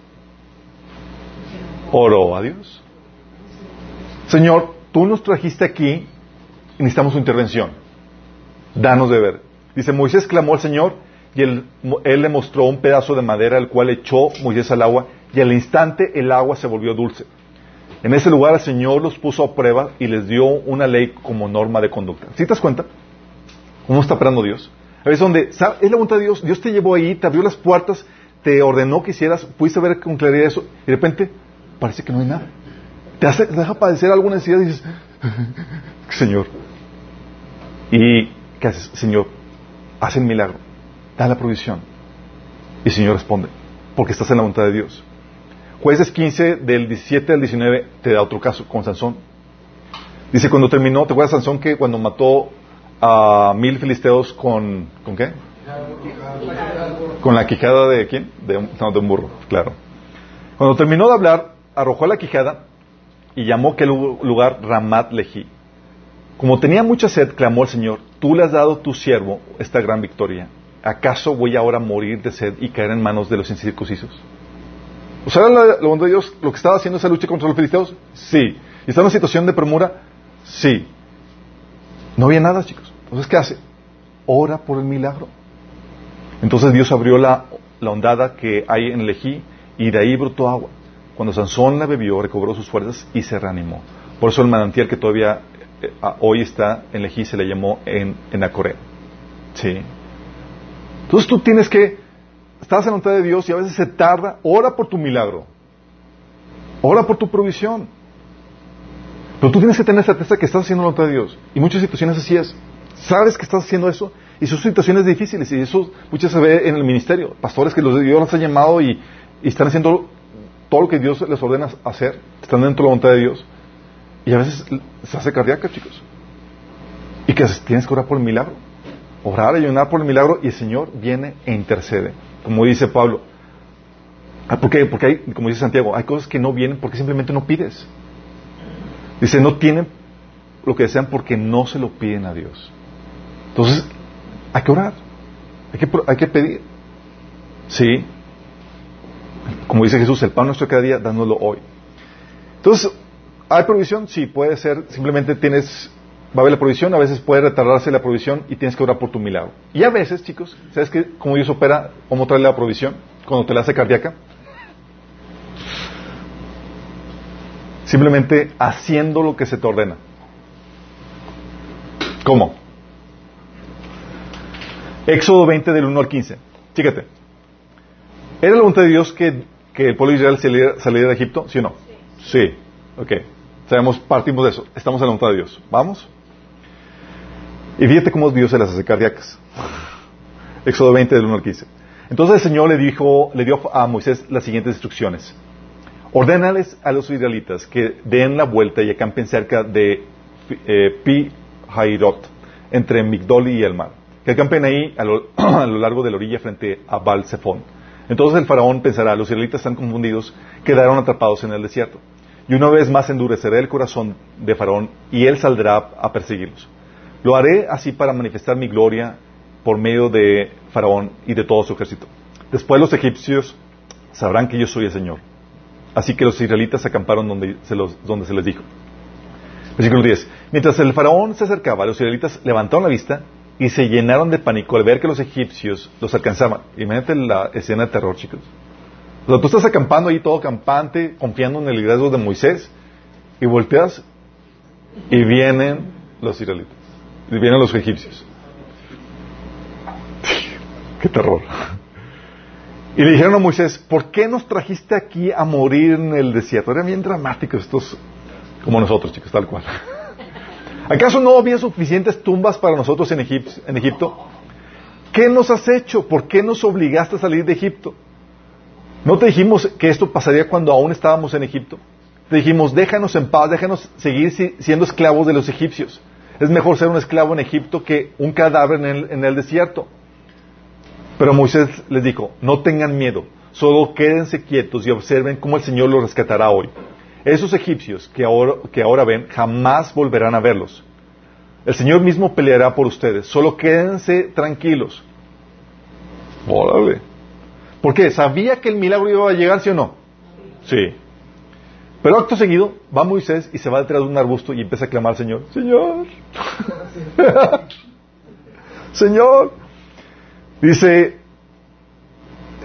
Oró a Dios. Señor, tú nos trajiste aquí y necesitamos su intervención. Danos de beber. Dice, Moisés clamó al Señor y él, le mostró un pedazo de madera el cual echó Moisés al agua y al instante el agua se volvió dulce. En ese lugar el Señor los puso a prueba y les dio una ley como norma de conducta. ¿Sí te das cuenta? ¿Cómo está operando Dios? A veces donde es la voluntad de Dios, Dios te llevó ahí, te abrió las puertas, te ordenó que hicieras, pudiste ver con claridad eso y de repente parece que no hay nada. Te, hace, te deja padecer alguna necesidad y dices, Señor. ¿Y qué haces? Señor, haz el milagro da la provisión. Y el Señor responde, porque estás en la voluntad de Dios. Jueces 15, del 17 al 19, te da otro caso con Sansón. Dice, cuando terminó, ¿te acuerdas Sansón que cuando mató a mil filisteos con, ¿con qué? Con la quijada de quién? De un, no, burro, claro. Cuando terminó de hablar, arrojó la quijada y llamó aquel lugar Ramat Lehi. Como tenía mucha sed, clamó al Señor, tú le has dado tu siervo esta gran victoria ¿acaso voy ahora a morir de sed y caer en manos de los incircuncisos? ¿O sea, la, bondad de Dios lo que estaba haciendo esa lucha contra los filisteos? Sí. ¿Y estaba en una situación de premura? Sí. No había nada, chicos. Entonces, ¿qué hace? Ora por el milagro. Entonces Dios abrió la, la ondada que hay en el Ejí y de ahí brotó agua. Cuando Sansón la bebió, recobró sus fuerzas y se reanimó. Por eso el manantial que todavía eh, hoy está en Ejí se le llamó en, en Acoré. Sí. Entonces tú tienes que, estás en la voluntad de Dios y a veces se tarda, ora por tu milagro, ora por tu provisión. Pero tú tienes que tener certeza que estás haciendo la voluntad de Dios. Y muchas situaciones así es. Sabes que estás haciendo eso y son situacionas difíciles y eso muchas se ve en el ministerio. Pastores que los Dios los ha llamado y, están haciendo todo lo que Dios les ordena hacer, están dentro de la voluntad de Dios. Y a veces se hace cardíaca, chicos. Y que tienes que orar por el milagro orar, ayunar por el milagro y el Señor viene e intercede. Como dice Pablo, Ah, ¿Por qué? Porque hay, como dice Santiago, hay cosas que no vienen porque simplemente no pides. Dice, no tienen lo que desean porque no se lo piden a Dios. Entonces, hay que orar, hay que, hay que pedir. Sí. Como dice Jesús, el pan nuestro cada día, dándolo hoy. Entonces, ¿hay provisión? Sí, puede ser. Simplemente tienes, va a haber la provisión, a veces puede retardarse la provisión y tienes que orar por tu milagro. Y a veces, chicos, ¿sabes qué? cómo Dios opera, cómo trae la provisión? Cuando te la hace cardíaca. Simplemente haciendo lo que se te ordena. ¿Cómo? Éxodo 20 del 1 al 15. Fíjate. ¿Era la voluntad de Dios que, que el pueblo de Israel saliera, saliera, de Egipto? ¿Sí o no? Sí. sí. Ok. Sabemos, partimos de eso. Estamos en la voluntad de Dios. ¿Vamos? Y fíjate cómo Dios se las hace cardíacas. Éxodo 20 del 1 al 15. Entonces el Señor le dijo, le dio a Moisés las siguientes instrucciones. Ordénales a los israelitas que den la vuelta y acampen cerca de eh, Pi Hairot, entre Migdol y el mar. Que acampen ahí a lo, a lo largo de la orilla frente a Baal Zephon. Entonces el faraón pensará, los israelitas están confundidos, quedaron atrapados en el desierto. Y una vez más endureceré el corazón de faraón y él saldrá a perseguirlos. Lo haré así para manifestar mi gloria por medio de faraón y de todo su ejército. Después los egipcios sabrán que yo soy el Señor. Así que los israelitas acamparon donde se, los, donde se les dijo. Versículo 10. Mientras el faraón se acercaba, los israelitas levantaron la vista y se llenaron de pánico al ver que los egipcios los alcanzaban. Imagínate la escena de terror, chicos. O sea, tú estás acampando ahí todo campante, confiando en el liderazgo de Moisés, y volteas y vienen los israelitas. Y vienen los egipcios. Qué terror. Y le dijeron a Moisés, ¿por qué nos trajiste aquí a morir en el desierto? Eran bien dramáticos estos, como nosotros, chicos, tal cual. ¿Acaso no había suficientes tumbas para nosotros en Egipto? ¿Qué nos has hecho? ¿Por qué nos obligaste a salir de Egipto? ¿No te dijimos que esto pasaría cuando aún estábamos en Egipto? Te dijimos, déjanos en paz, déjanos seguir siendo esclavos de los egipcios. Es mejor ser un esclavo en Egipto que un cadáver en el, en el desierto. Pero Moisés les dijo, no tengan miedo, solo quédense quietos y observen cómo el Señor los rescatará hoy. Esos egipcios que ahora, que ahora ven jamás volverán a verlos. El Señor mismo peleará por ustedes, solo quédense tranquilos. Órale. ¿Por qué? ¿Sabía que el milagro iba a llegar, sí o no? Sí. Pero acto seguido va Moisés y se va detrás de un arbusto y empieza a clamar Señor, Señor, Señor, Dice,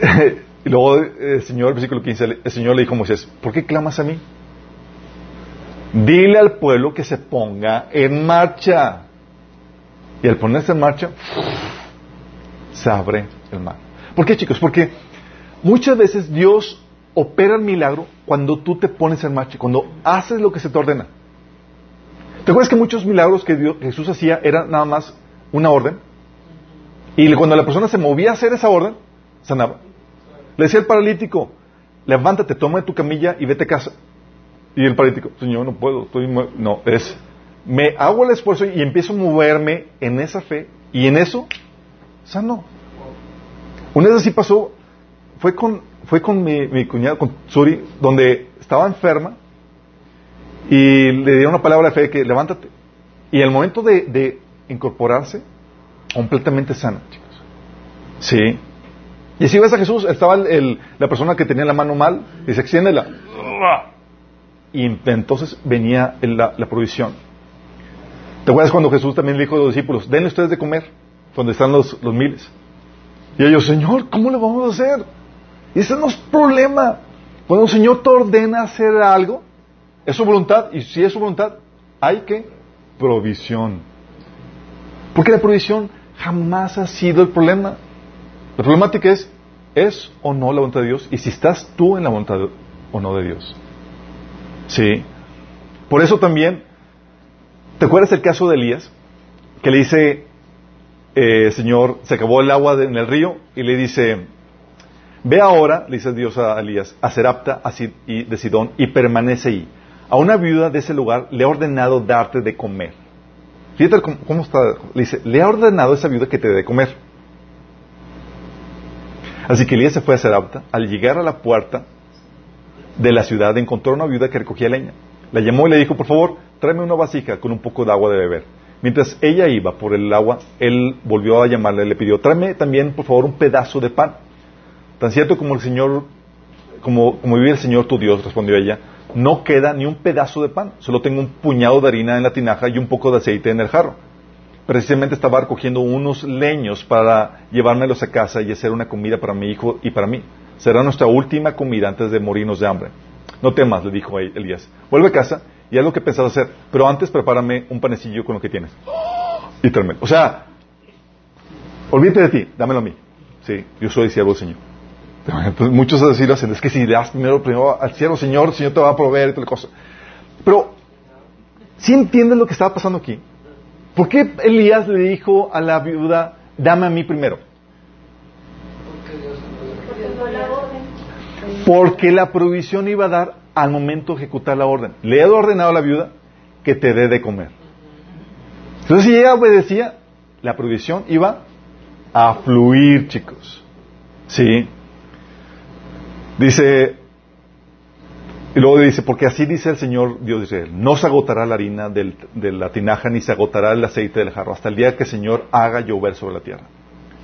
y luego el Señor, versículo 15, el Señor le dijo a Moisés, ¿por qué clamas a mí? Dile al pueblo que se ponga en marcha. Y al ponerse en marcha, se abre el mar. ¿Por qué, chicos? Porque muchas veces Dios opera el milagro cuando tú te pones en marcha, cuando haces lo que se te ordena. ¿Te acuerdas que muchos milagros que Jesús hacía eran nada más una orden? Y cuando la persona se movía a hacer esa orden, sanaba. Le decía al paralítico, levántate, toma tu camilla y vete a casa. Y el paralítico, Señor, no puedo, estoy no, es, me hago el esfuerzo y empiezo a moverme en esa fe y en eso sano. Una vez así pasó, fue con, fue con mi, mi cuñado, con Suri, donde estaba enferma y le dieron una palabra de fe que levántate. Y el momento de, de incorporarse, completamente sana, chicos. Sí. Y si ves a Jesús, estaba el, la persona que tenía la mano mal, dice, extiéndela. Y entonces venía la, la, provisión. ¿Te acuerdas cuando Jesús también le dijo a los discípulos, denle ustedes de comer, donde están los, los miles? Y ellos, Señor, ¿cómo le vamos a hacer? Y ese no es problema. Cuando el Señor te ordena hacer algo, es su voluntad, y si es su voluntad, hay que provisión. Porque la provisión jamás ha sido el problema. La problemática es, ¿es o no la voluntad de Dios? Y si estás tú en la voluntad o no de Dios. Sí. Por eso también, ¿te acuerdas el caso de Elías? Que le dice, eh, Señor, se acabó el agua en el río y le dice, ve ahora, le dice Dios a Elías, a Serapta de Sidón y permanece ahí. A una viuda de ese lugar le he ordenado darte de comer. Fíjate cómo, está. Le dice, le ha ordenado a esa viuda que te dé de comer. Así que Elías se fue a Serapta. Al llegar a la puerta de la ciudad, encontró una viuda que recogía leña. La llamó y le dijo, por favor, tráeme una vasija con un poco de agua de beber. Mientras ella iba por el agua, él volvió a llamarle y le pidió, tráeme también, por favor, un pedazo de pan. Tan cierto como el Señor, como, como vive el Señor tu Dios, respondió ella, no queda ni un pedazo de pan, solo tengo un puñado de harina en la tinaja y un poco de aceite en el jarro. Precisamente estaba recogiendo unos leños para llevármelos a casa y hacer una comida para mi hijo y para mí. Será nuestra última comida antes de morirnos de hambre. No temas, le dijo Elías. Vuelve a casa y haz lo que pensado hacer, pero antes prepárame un panecillo con lo que tienes. Y tráemelo. O sea, olvídate de ti, dámelo a mí. Sí, yo soy siervo del Señor. Entonces, muchos así lo hacen. Es que si le das primero, primero al siervo Señor, el Señor te va a proveer y tal cosa. Pero, ¿sí entiendes lo que estaba pasando aquí? ¿Por qué Elías le dijo a la viuda, dame a mí primero? Porque la provisión iba a dar al momento de ejecutar la orden. Le he ordenado a la viuda que te dé de comer. Entonces, si ella obedecía, la provisión iba a fluir, chicos. ¿Sí? Dice, y luego dice, porque así dice el Señor Dios de Israel, no se agotará la harina de la tinaja ni se agotará el aceite del jarro hasta el día que el Señor haga llover sobre la tierra.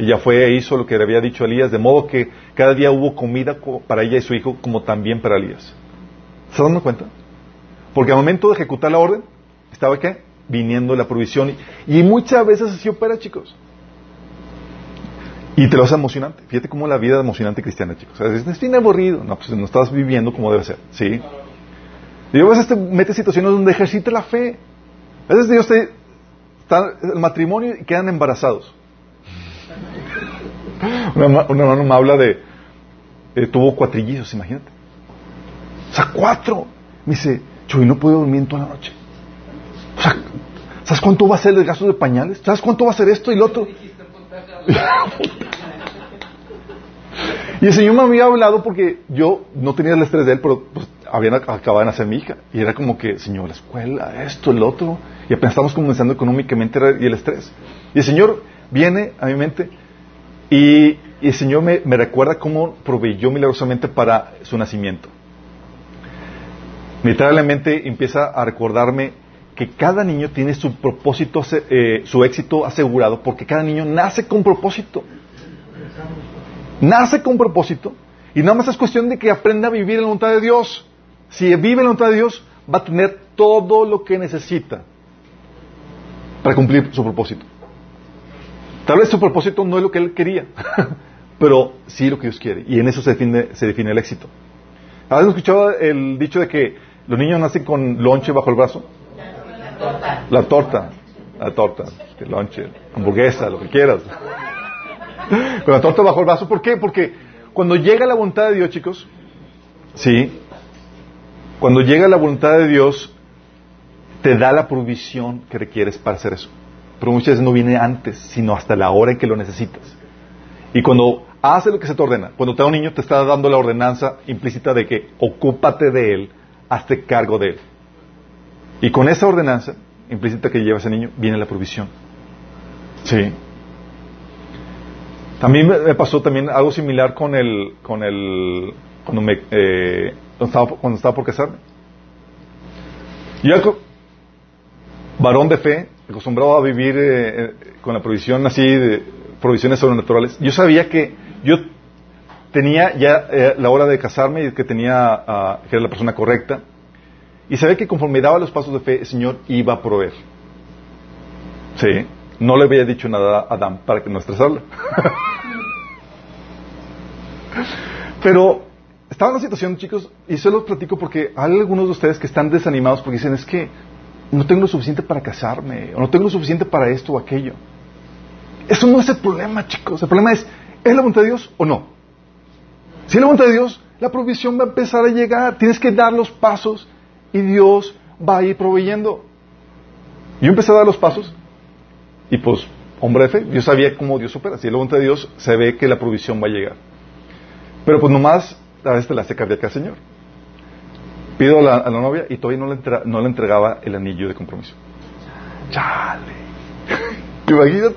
Y ya fue e hizo lo que le había dicho Elías, de modo que cada día hubo comida para ella y su hijo, como también para Elías. ¿Se dan cuenta? Porque al momento de ejecutar la orden, estaba qué? Viniendo la provisión. Y muchas veces así opera, chicos. Y te lo hace emocionante. Fíjate cómo la vida emocionante cristiana, chicos. O sea, es bien aburrido. No, pues no estás viviendo como debe ser. ¿Sí? Y a veces te metes situaciones donde ejercita la fe. A veces Dios te... El matrimonio y quedan embarazados. Un hermano me habla de... Eh, tuvo cuatrillizos, imagínate. O sea, cuatro. Me dice, Chuy, no puedo dormir toda la noche. O sea, ¿sabes cuánto va a ser el gasto de pañales? ¿Sabes cuánto va a ser esto y lo otro? y el Señor me había hablado porque yo no tenía el estrés de él, pero pues, habían acabado de nacer mi hija. Y era como que, Señor, la escuela, esto, el otro. Y apenas estamos comenzando económicamente y el estrés. Y el Señor viene a mi mente y, el Señor me, me recuerda cómo proveyó milagrosamente para su nacimiento. Literalmente empieza a recordarme que cada niño tiene su propósito, eh, su éxito asegurado, porque cada niño nace con propósito. Nace con propósito y nada más es cuestión de que aprenda a vivir en la voluntad de Dios. Si vive en la voluntad de Dios, va a tener todo lo que necesita para cumplir su propósito. Tal vez su propósito no es lo que él quería, pero sí lo que Dios quiere. Y en eso se define, se define el éxito. ¿Habéis escuchado el dicho de que los niños nacen con lonche bajo el brazo? La torta. La torta. El lonche, hamburguesa, lo que quieras. Con la torta bajo el brazo. ¿Por qué? Porque cuando llega la voluntad de Dios, chicos, sí, cuando llega la voluntad de Dios, te da la provisión que requieres para hacer eso. Pero muchas veces no viene antes, sino hasta la hora en que lo necesitas. Y cuando hace lo que se te ordena, cuando te da un niño, te está dando la ordenanza implícita de que ocúpate de él, hazte cargo de él. Y con esa ordenanza implícita que lleva ese niño, viene la provisión. Sí. También me pasó también algo similar con el, con el, cuando me, eh, cuando, estaba, por casarme. Yo, varón de fe, acostumbrado a vivir eh, eh, con la provisión así, de provisiones sobrenaturales, yo sabía que yo tenía ya la hora de casarme y que tenía, que era la persona correcta, y sabe que conforme daba los pasos de fe, el Señor iba a proveer. Sí. No le había dicho nada a Adán para que no estresarlo. Pero estaba en la situación, chicos, y se los platico porque hay algunos de ustedes que están desanimados porque dicen, es que no tengo lo suficiente para casarme, o no tengo lo suficiente para esto o aquello. Eso no es el problema, chicos. El problema es, ¿es la voluntad de Dios o no? Si es la voluntad de Dios, la provisión va a empezar a llegar. Tienes que dar los pasos y Dios va a ir proveyendo. Yo empecé a dar los pasos y pues, hombre de fe, yo sabía cómo Dios opera. Si es la voluntad de Dios, se ve que la provisión va a llegar. Pero pues nomás a veces te la hace cardíaca Señor. Pido a la, novia y todavía no le, no le entregaba el anillo de compromiso. Chale. Imagínate.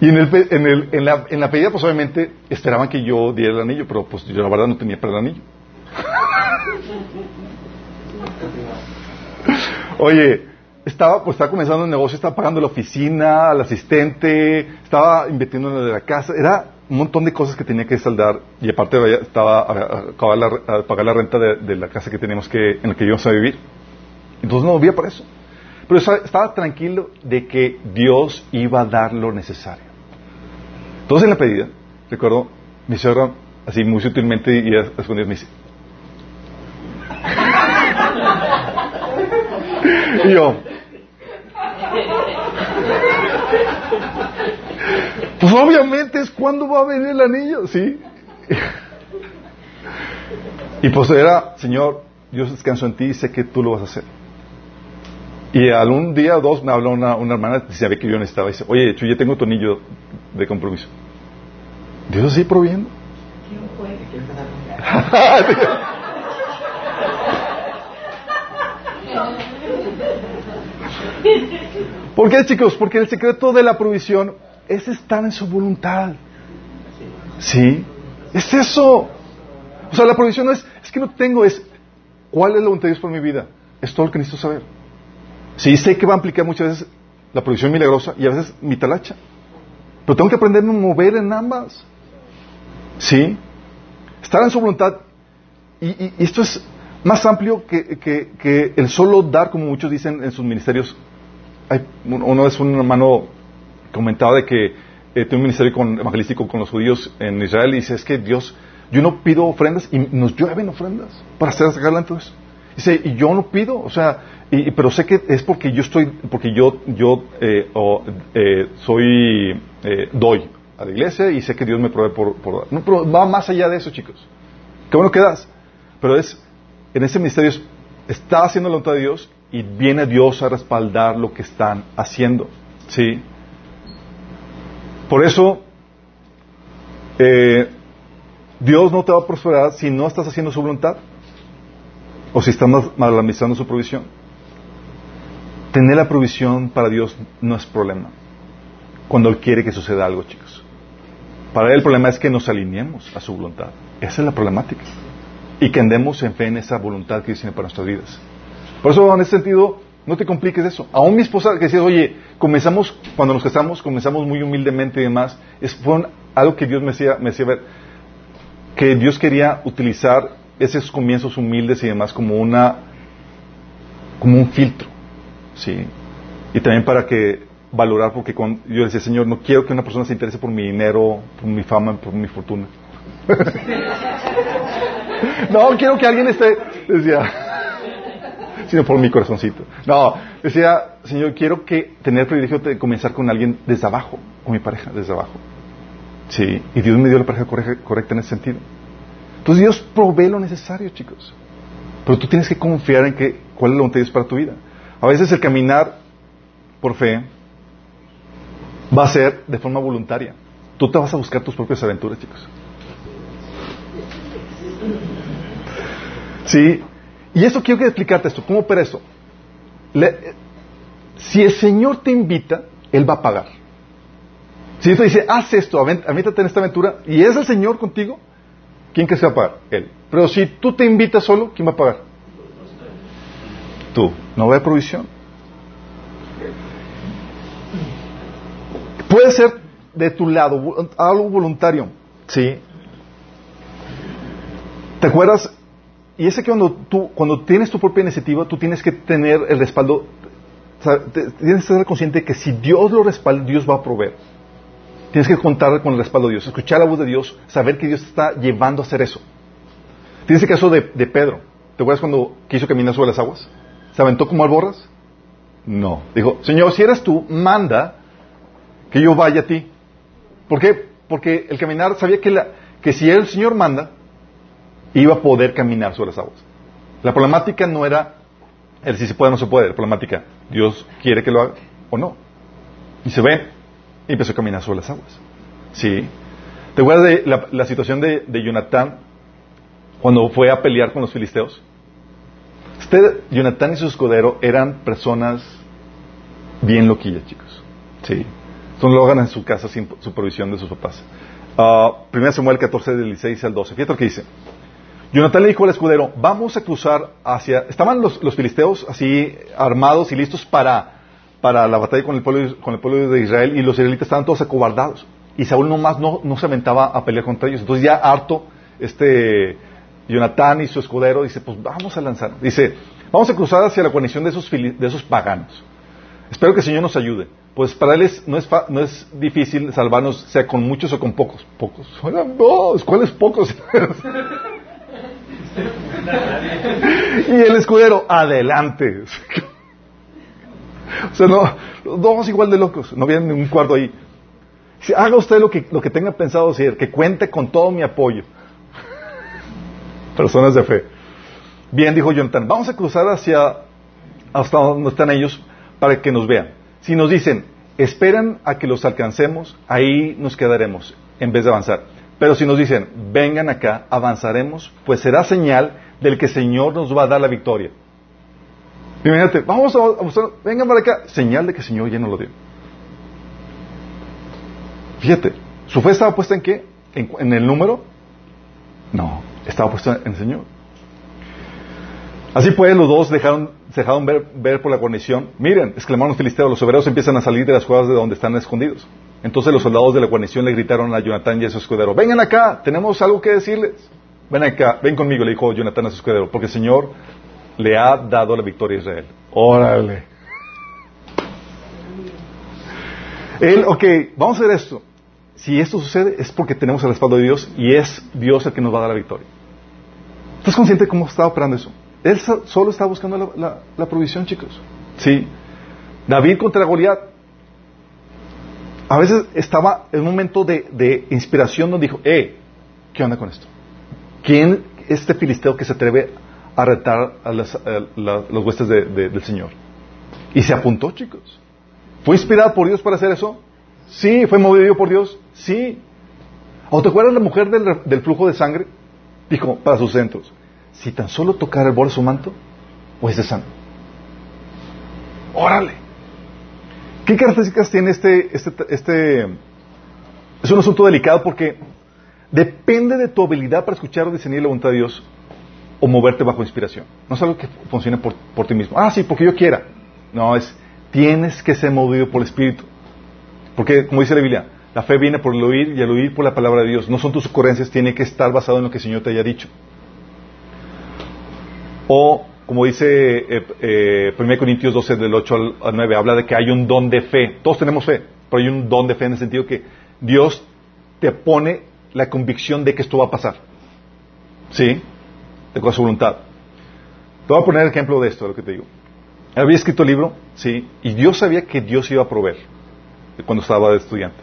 Y en, el, en, el, en, la, en la pedida, pues obviamente esperaban que yo diera el anillo, pero pues yo la verdad no tenía para el anillo. Oye, estaba, pues estaba comenzando el negocio, estaba pagando la oficina, al asistente, estaba invirtiendo en lo de la casa, era un montón de cosas que tenía que saldar y aparte estaba a, pagar la renta de, de la casa que teníamos que, en la que íbamos a vivir. Entonces no movía para eso. Pero estaba- tranquilo de que Dios iba a dar lo necesario. Entonces en la pedida, recuerdo, mi suegra, así muy sutilmente y a escondidas me dice, y yo, pues obviamente es cuando va a venir el anillo, ¿sí? y pues era, Señor, Dios descanso en ti y sé que tú lo vas a hacer. Y algún día o dos me habló una, una hermana y sabía que yo necesitaba y dice, oye, ya tengo tu anillo de compromiso. Dios sigue proviendo. ¿Por qué, chicos? Porque el secreto de la provisión es estar en su voluntad. ¿Sí? Es eso. O sea, la provisión no es, es que no tengo, es cuál es la voluntad de Dios por mi vida. Es todo lo que necesito saber. Sí, sé que va a implicar muchas veces la provisión milagrosa y a veces mi talacha. Pero tengo que aprender a mover en ambas. ¿Sí? Estar en su voluntad. Y, y- y esto es más amplio que, que- que el solo dar, como muchos dicen en sus ministerios. Hay, uno es un hermano comentaba de que eh, tiene un ministerio con- evangelístico con los judíos en Israel y dice, es que Dios, yo no pido ofrendas y nos llueven ofrendas para hacer sacar adelante eso. Dice, y yo no pido, o sea, y, pero sé que es porque yo estoy, porque yo, yo eh, o, eh, soy, eh, doy a la iglesia y sé que Dios me provee por, por dar. No, pero va más allá de eso, chicos. Qué bueno que das. Pero es, en ese ministerio es- está haciendo la voluntad de Dios y viene Dios a respaldar lo que están haciendo. ¿Sí? Por eso, eh, Dios no te va a prosperar si no estás haciendo su voluntad o si estás mal- mal administrando su provisión. Tener la provisión para Dios no es problema cuando Él quiere que suceda algo, chicos. Para Él el problema es que nos alineemos a su voluntad. Esa es la problemática. Y que andemos en fe en esa voluntad que tiene para nuestras vidas. Por eso, en ese sentido, no te compliques eso. Aún mi esposa que decía, oye, comenzamos, cuando nos casamos, comenzamos muy humildemente y demás, es, fue algo que Dios me hacía, me ver, que Dios quería utilizar esos comienzos humildes y demás como una, como un filtro, ¿sí? Y también para que valorar, porque cuando yo decía, Señor, no quiero que una persona se interese por mi dinero, por mi fama, por mi fortuna. no, quiero que alguien esté, decía, sino por mi corazoncito. No, decía, Señor, quiero que tener el privilegio de comenzar con alguien desde abajo, con mi pareja desde abajo. Sí, y Dios me dio la pareja corre- correcta en ese sentido. Entonces Dios provee lo necesario, chicos. Pero tú tienes que confiar en que cuál es la voluntad de Dios para tu vida. A veces el caminar por fe va a ser de forma voluntaria. Tú te vas a buscar tus propias aventuras, chicos. Sí. Y eso quiero que explicarte esto. ¿Cómo opera esto? Le- si el Señor te invita, Él va a pagar. Si Él te dice, haz esto, avéntate en esta aventura, y es el Señor contigo, ¿quién que se va a pagar? Él. Pero si tú te invitas solo, ¿quién va a pagar? Tú. No va a haber provisión. Puede ser de tu lado, algo voluntario. Sí. ¿Te acuerdas? Y ese que cuando tú, cuando tienes tu propia iniciativa, tú tienes que tener el respaldo, tienes que estar consciente que si Dios lo respalda, Dios va a proveer. Tienes que contar con el respaldo de Dios, escuchar la voz de Dios, saber que Dios te está llevando a hacer eso. Tienes el caso de, de Pedro. ¿Te acuerdas cuando quiso caminar sobre las aguas? ¿Se aventó como alborras? No. Dijo, Señor, si eres tú, manda que yo vaya a ti. ¿Por qué? Porque el caminar sabía que, la, que si el Señor manda, iba a poder caminar sobre las aguas. La problemática no era el si se puede o no se puede. La problemática, Dios quiere que lo haga o no. Y se ve, y empezó a caminar sobre las aguas. ¿Sí? ¿Te acuerdas de la, la situación de, de Jonatán cuando fue a pelear con los filisteos? Usted, Jonatán y su escudero eran personas bien loquillas, chicos. Sí. Entonces lo hagan en su casa sin supervisión de sus papás. Uh, 1 Samuel 14, del 16 al 12. Fíjate lo que dice. Jonathan le dijo al escudero, vamos a cruzar hacia... Estaban los, los filisteos así armados y listos para, para la batalla con el, pueblo, con el pueblo de Israel y los israelitas estaban todos acobardados. Y Saúl nomás no, no se aventaba a pelear contra ellos. Entonces ya harto, este Jonathan y su escudero dice, pues vamos a lanzar. Dice, vamos a cruzar hacia la conexión de esos, de esos paganos. Espero que el Señor nos ayude. Pues para él no, es no es difícil salvarnos, sea con muchos o con pocos. Pocos. ¿cuáles pocos? y el escudero, adelante. o sea, no, los dos igual de locos, no vienen un cuarto ahí. Si haga usted lo que, lo que tenga pensado hacer, que cuente con todo mi apoyo. Personas de fe. Bien, dijo Jonathan, vamos a cruzar hacia hasta donde están ellos para que nos vean. Si nos dicen, esperan a que los alcancemos, ahí nos quedaremos en vez de avanzar. Pero si nos dicen, vengan acá, avanzaremos, pues será señal del que el Señor nos va a dar la victoria. Imagínate, vamos a, vengan para acá, señal de que el Señor ya nos lo dio. Fíjate, ¿su fe estaba puesta en qué? ¿En, el número? No, estaba puesta en el Señor. Así pues, los dos dejaron, se dejaron ver, ver, por la guarnición. Miren, exclamaron los filisteos, los obreros empiezan a salir de las cuevas de donde están escondidos. Entonces los soldados de la guarnición le gritaron a Jonathan y a su escudero, vengan acá, tenemos algo que decirles. Ven acá, ven conmigo, le dijo Jonathan a su escudero, porque el Señor le ha dado la victoria a Israel. Órale. Él, ok, vamos a ver esto. Si esto sucede es porque tenemos el respaldo de Dios y es Dios el que nos va a dar la victoria. ¿Estás consciente de cómo está operando eso? Él solo está buscando la, provisión, chicos. Sí. David contra Goliat. A veces estaba en un momento de, inspiración donde dijo, eh, ¿qué onda con esto? ¿Quién es este filisteo que se atreve a retar a, los huestes del Señor? Y se apuntó, chicos. ¿Fue inspirado por Dios para hacer eso? Sí. ¿Fue movido por Dios? Sí. ¿O te acuerdas la mujer del, flujo de sangre? Dijo, para sus centros, si tan solo tocar el borde de su manto, o es de sangre. Órale. ¿Qué características tiene este, este, este? Es un asunto delicado porque depende de tu habilidad para escuchar o discernir la voluntad de Dios o moverte bajo inspiración. No es algo que funcione por, por ti mismo. Ah, sí, porque yo quiera. No, es Tienes que ser movido por el Espíritu. Porque, como dice la Biblia, la fe viene por el oír y el oír por la palabra de Dios. No son tus ocurrencias, tiene que estar basado en lo que el Señor te haya dicho. O, como dice eh, eh, 1 Corintios 12, del 8 al 9, habla de que hay un don de fe. Todos tenemos fe, pero hay un don de fe en el sentido que Dios te pone la convicción de que esto va a pasar. ¿Sí? De su voluntad. Te voy a poner ejemplo de esto, de lo que te digo. Había escrito el libro, sí, y Dios sabía que Dios iba a proveer cuando estaba de estudiante.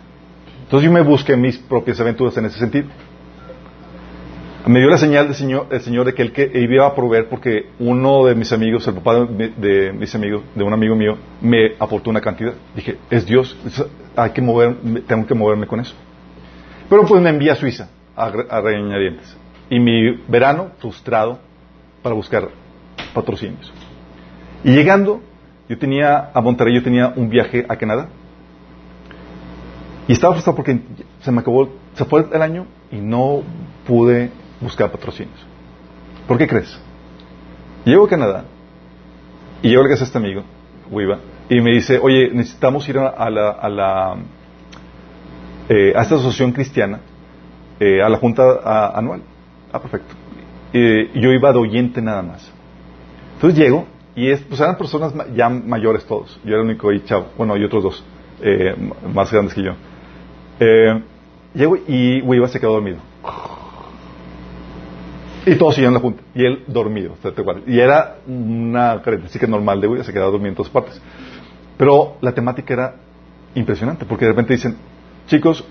Entonces yo me busqué mis propias aventuras en ese sentido. Me dio la señal del Señor, de que él que iba a proveer porque uno de mis amigos, el papá de, mis amigos, de un amigo mío, me aportó una cantidad. Dije, es Dios, hay que mover, tengo que moverme con eso. Pero pues me envía a Suiza a, a regañadientes. Y mi verano frustrado para buscar patrocinios. Y llegando, yo tenía a Monterrey, yo tenía un viaje a Canadá. Y estaba frustrado porque se me acabó, se fue el año y no pude buscar patrocinios. ¿Por qué crees? Llego a Canadá y llego a a este amigo, Wiva, y me dice, oye, necesitamos ir a, la, a, la, eh, a esta asociación cristiana, eh, a la junta anual. Ah, perfecto. Y yo iba de oyente nada más. Entonces llego y es, pues eran personas ya mayores todos. Yo era el único ahí, chavo. Bueno, y otros dos, eh, más grandes que yo. Eh, llego y Wiva se quedó dormido. Y todos siguieron la junta. Y él dormido. Y era una característica normal de Wiva, se quedaba dormido en todas partes. Pero la temática era impresionante, porque de repente dicen, chicos,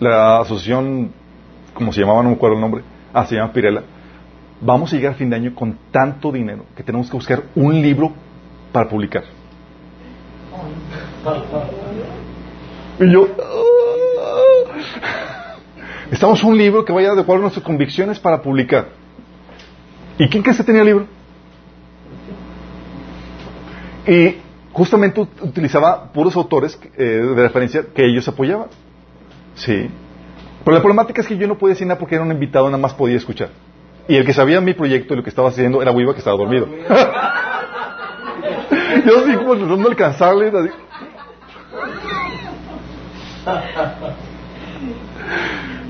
la asociación, como se llamaba, no me acuerdo el nombre, ah, se llama Pirela, vamos a llegar a fin de año con tanto dinero que tenemos que buscar un libro para publicar. Y yo, estamos un libro que vaya de acuerdo a nuestras convicciones para publicar. ¿Y quién crees que tenía el libro? Y justamente ut- utilizaba puros autores eh, de referencia que ellos apoyaban. Sí. Pero la problemática es que yo no podía decir nada porque era un invitado, nada más podía escuchar. Y el que sabía mi proyecto y lo que estaba haciendo era Wiva que estaba dormido. yo así como tratando de alcanzarle. así.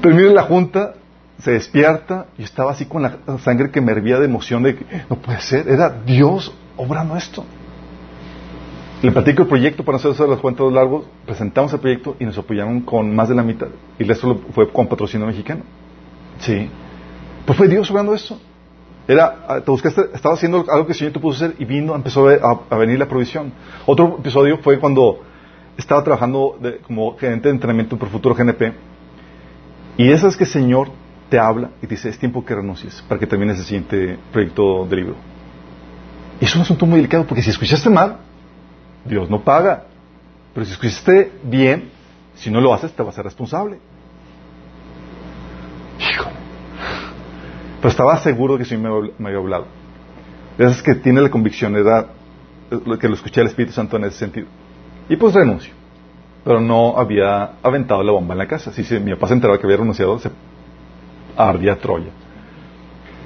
Termina la junta, se despierta y estaba así con la sangre que me hervía de emoción de que no puede ser, era Dios obrando esto. Le platico el proyecto para hacer los cuentos largos, presentamos el proyecto y nos apoyaron con más de la mitad. Y el resto fue con patrocinio mexicano. Sí. Pues fue Dios obrando esto. Era, ah, te buscaste, estaba haciendo algo que el Señor te puso hacer y vino, empezó a, venir la provisión. Otro episodio fue cuando estaba trabajando como gerente de entrenamiento por futuro GNP. Y esas es que el Señor te habla y te dice, es tiempo que renuncies para que termines el siguiente proyecto de libro. Y es un asunto muy delicado porque si escuchaste mal, Dios no paga. Pero si escuchaste bien, si no lo haces, te vas a ser responsable. Híjole. Pero estaba seguro que sí me, había hablado. De esas que tiene la convicción, era eh, que lo escuché al Espíritu Santo en ese sentido. Y pues renuncio. Pero no había aventado la bomba en la casa. Si mi papá se enteraba que había renunciado, se ardía Troya.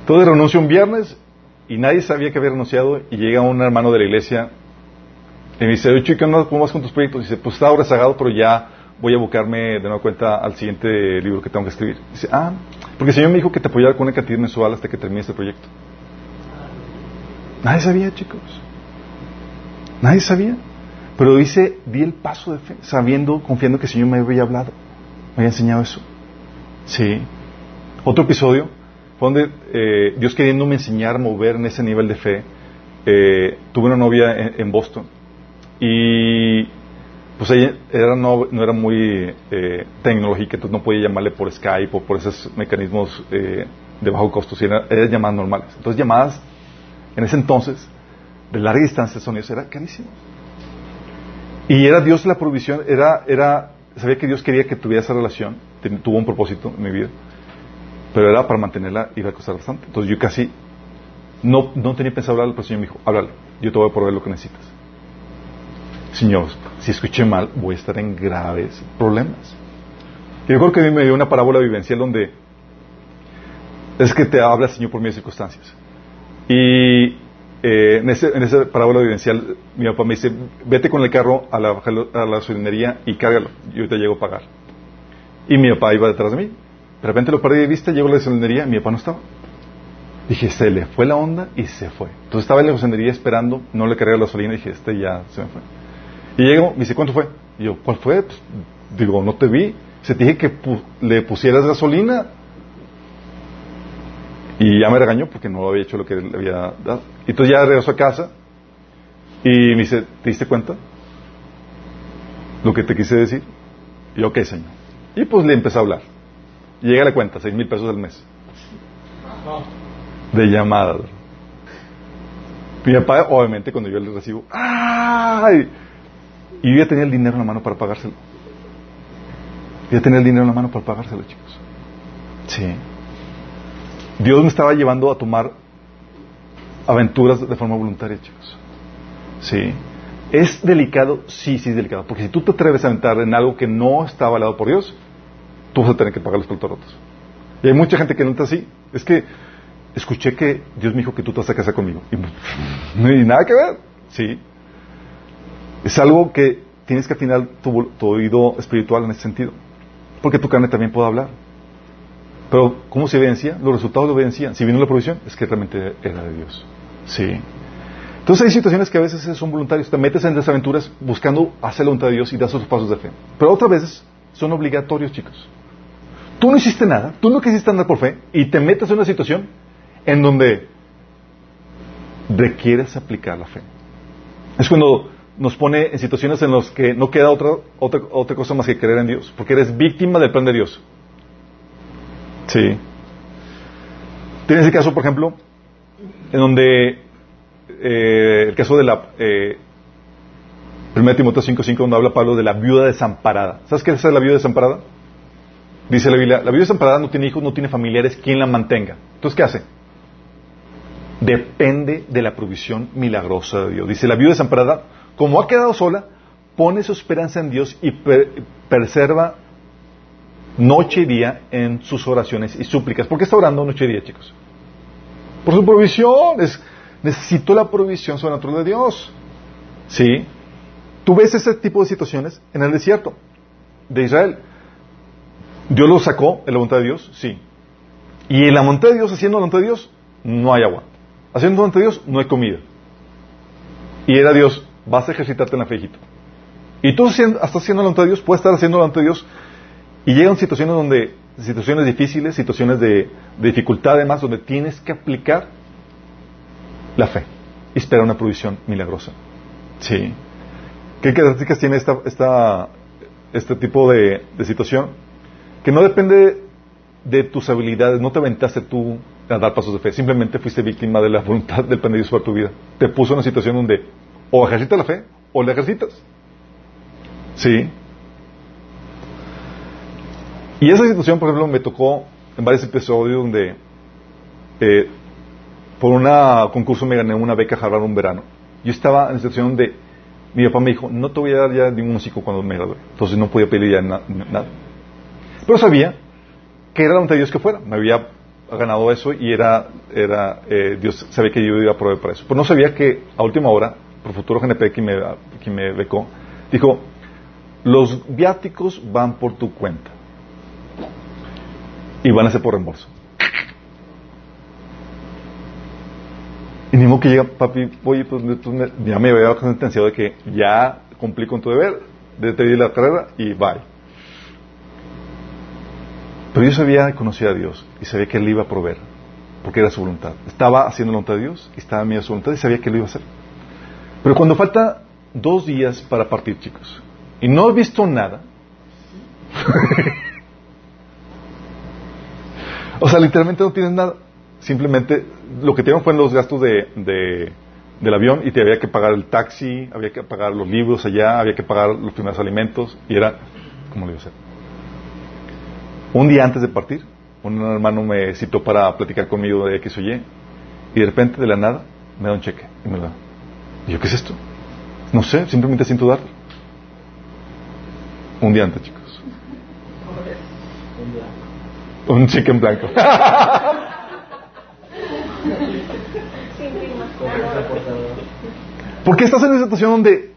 Entonces renuncio un viernes y nadie sabía que había renunciado y llega un hermano de la iglesia y me dice, oye, chico. ¿cómo vas con tus proyectos? dice, pues estaba rezagado, pero ya voy a buscarme de nueva cuenta al siguiente libro que tengo que escribir. dice, ah, porque el Señor me dijo que te apoyara con una cantidad mensual hasta que termine este proyecto. Nadie sabía, chicos. Nadie sabía. Pero dice, di el paso de fe, sabiendo, confiando que el Señor me había hablado, me había enseñado eso. Sí. Otro episodio donde eh, Dios queriéndome enseñar a mover en ese nivel de fe, eh, tuve una novia en, en Boston y pues ella era, no, no era muy eh, tecnológica, entonces no podía llamarle por Skype o por esos mecanismos eh, de bajo costo, sino era, eran llamadas normales. Entonces llamadas en ese entonces de larga distancia de sonidos era carísimo. Y era Dios la provisión, era, era, sabía que Dios quería que tuviera esa relación, tuvo un propósito en mi vida, pero era para mantenerla iba a costar bastante. Entonces yo casi no, no tenía pensado hablarle, pero el Señor me dijo, háblale, yo te voy a proveer lo que necesitas. Señor, si escuché mal, voy a estar en graves problemas. Y creo que a mí me dio una parábola vivencial donde es que te habla el Señor por medio de circunstancias. Y eh, en, ese, en esa parábola vivencial, mi papá me dice, vete con el carro a la, a la gasolinería y cárgalo, yo te llego a pagar. Y mi papá iba detrás de mí. De repente lo perdí de vista, llego a la gasolinería mi papá no estaba. Dije, se le fue la onda y se fue. Entonces estaba en la gasolinería esperando, no le cargué la gasolina y dije, este ya se me fue. Y llego, me dice, ¿cuánto fue? Y yo, ¿cuál fue? Pues, digo, no te vi. Se te dije que le pusieras gasolina. Y ya me regañó porque no había hecho lo que le había dado. Y entonces ya regresó a casa y me dice, ¿te diste cuenta? Lo que te quise decir. Y yo, ok, señor. Y pues le empecé a hablar. Llega la cuenta, seis mil pesos al mes. De llamadas. Mi papá, obviamente, cuando yo le recibo, ¡ay! Y yo ya tenía el dinero en la mano para pagárselo. Ya tenía el dinero en la mano para pagárselo, chicos. Sí. Dios me estaba llevando a tomar aventuras de forma voluntaria, chicos. Sí. ¿Es delicado? Sí, sí es delicado. Porque si tú te atreves a aventar en algo que no está avalado por Dios, tú vas a tener que pagar los platos rotos. Y hay mucha gente que no está así. Es que escuché que Dios me dijo que tú te vas a casar conmigo. Y, y nada que ver. Sí. Es algo que tienes que afinar tu, oído espiritual en ese sentido. Porque tu carne también puede hablar. Pero, ¿cómo se evidencia? Los resultados lo evidencian. Si vino la provisión, es que realmente era de Dios. Sí. Entonces hay situaciones que a veces son voluntarios. Te metes en desaventuras buscando hacer la voluntad de Dios y das otros pasos de fe. Pero otras veces son obligatorios, chicos. Tú no hiciste nada, tú no quisiste andar por fe y te metes en una situación en donde requieres aplicar la fe. Es cuando nos pone en situaciones en las que no queda otra, otra, otra cosa más que creer en Dios, porque eres víctima del plan de Dios. Sí. Tienes el caso, por ejemplo, en donde eh, el caso de la eh, 1 Timoteo 5.5, donde habla Pablo de la viuda desamparada. ¿Sabes qué es la viuda desamparada? Dice la Biblia, la viuda desamparada no tiene hijos, no tiene familiares, ¿quién la mantenga? Entonces, ¿qué hace? Depende de la provisión milagrosa de Dios. Dice, la viuda desamparada como ha quedado sola, pone su esperanza en Dios y per- preserva noche y día en sus oraciones y súplicas. ¿Por qué está orando noche y día, chicos? Por su provisión. Es, necesito la provisión sobrenatural de Dios. ¿Sí? Tú ves ese tipo de situaciones en el desierto de Israel. Dios lo sacó en la voluntad de Dios, sí. Y en la voluntad de Dios, haciendo la voluntad de Dios, no hay agua. Haciendo la voluntad de Dios, no hay comida. Y era Dios, vas a ejercitarte en la fe. Y tú estás haciendo la voluntad de Dios, puedes estar haciendo la voluntad de Dios, y llegan situaciones donde, situaciones difíciles, situaciones de, dificultad además, donde tienes que aplicar la fe y esperar una provisión milagrosa. Sí. ¿Qué características tiene esta, esta, este tipo de situación? Que no depende de tus habilidades, no te aventaste tú a dar pasos de fe, simplemente fuiste víctima de la voluntad del plan de Dios para tu vida. Te puso en una situación donde o ejercitas la fe o la ejercitas. Sí. Y esa situación, por ejemplo, me tocó en varios episodios donde eh, por un concurso me gané una beca Harvard un verano. Yo estaba en la situación donde mi papá me dijo, no te voy a dar ya ningún músico cuando me gradúe. Entonces no podía pedir ya na- nada. Pero sabía que era la voluntad de Dios que fuera. Me había ganado eso y era, era eh, Dios sabía que yo iba a proveer para eso. Pero no sabía que a última hora, por futuro GNP que me, que me becó, dijo, los viáticos van por tu cuenta y van a ser por reembolso. Y ni que llega, papi, oye, pues tú me- ya me había sentenciado de que ya cumplí con tu deber, de te di la carrera y bye. Pero yo sabía conocía a Dios y sabía que Él iba a proveer, porque era su voluntad. Estaba haciendo la voluntad de Dios y estaba en medio de su voluntad y sabía que lo iba a hacer. Pero cuando falta dos días para partir, chicos, y no he visto nada, o sea, literalmente no tienes nada. Simplemente lo que tuvieron fueron los gastos de, de- del avión y te había que pagar el taxi, había que pagar los libros allá, había que pagar los primeros alimentos y era, ¿cómo lo iba a hacer? Un día antes de partir, un hermano me citó para platicar conmigo de X o Y y de repente de la nada me da un cheque y me lo da. Y yo, ¿qué es esto? No sé, simplemente siento dar. Un día antes, chicos. Un cheque en blanco. Porque estás en una situación donde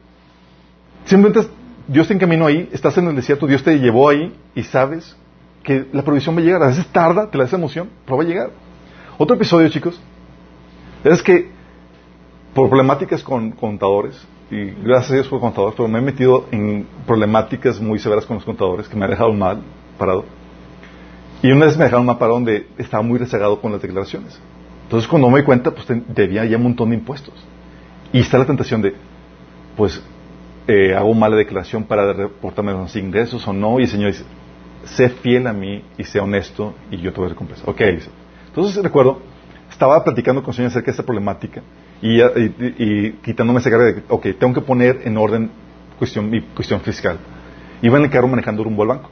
simplemente Dios te encaminó ahí, estás en el desierto, Dios te llevó ahí y sabes que la provisión va a llegar. A veces tarda, te la da emoción, pero va a llegar. Otro episodio, chicos, es que por problemáticas con contadores, y gracias a Dios por contadores, pero me he metido en problemáticas muy severas con los contadores que me han dejado mal parado. Y una vez me dejaron mal parado donde estaba muy rezagado con las declaraciones. Entonces cuando me di cuenta, pues debía ya un montón de impuestos. Y está la tentación de, pues, eh, hago mala declaración para reportarme los ingresos o no. Y el Señor dice, sé fiel a mí y sé honesto y yo te voy a recompensar. Ok, dice. Entonces recuerdo, estaba platicando con Señor acerca de esta problemática y, quitándome esa carga de, ok, tengo que poner en orden cuestión, mi cuestión fiscal. Iba en el carro manejando rumbo al banco.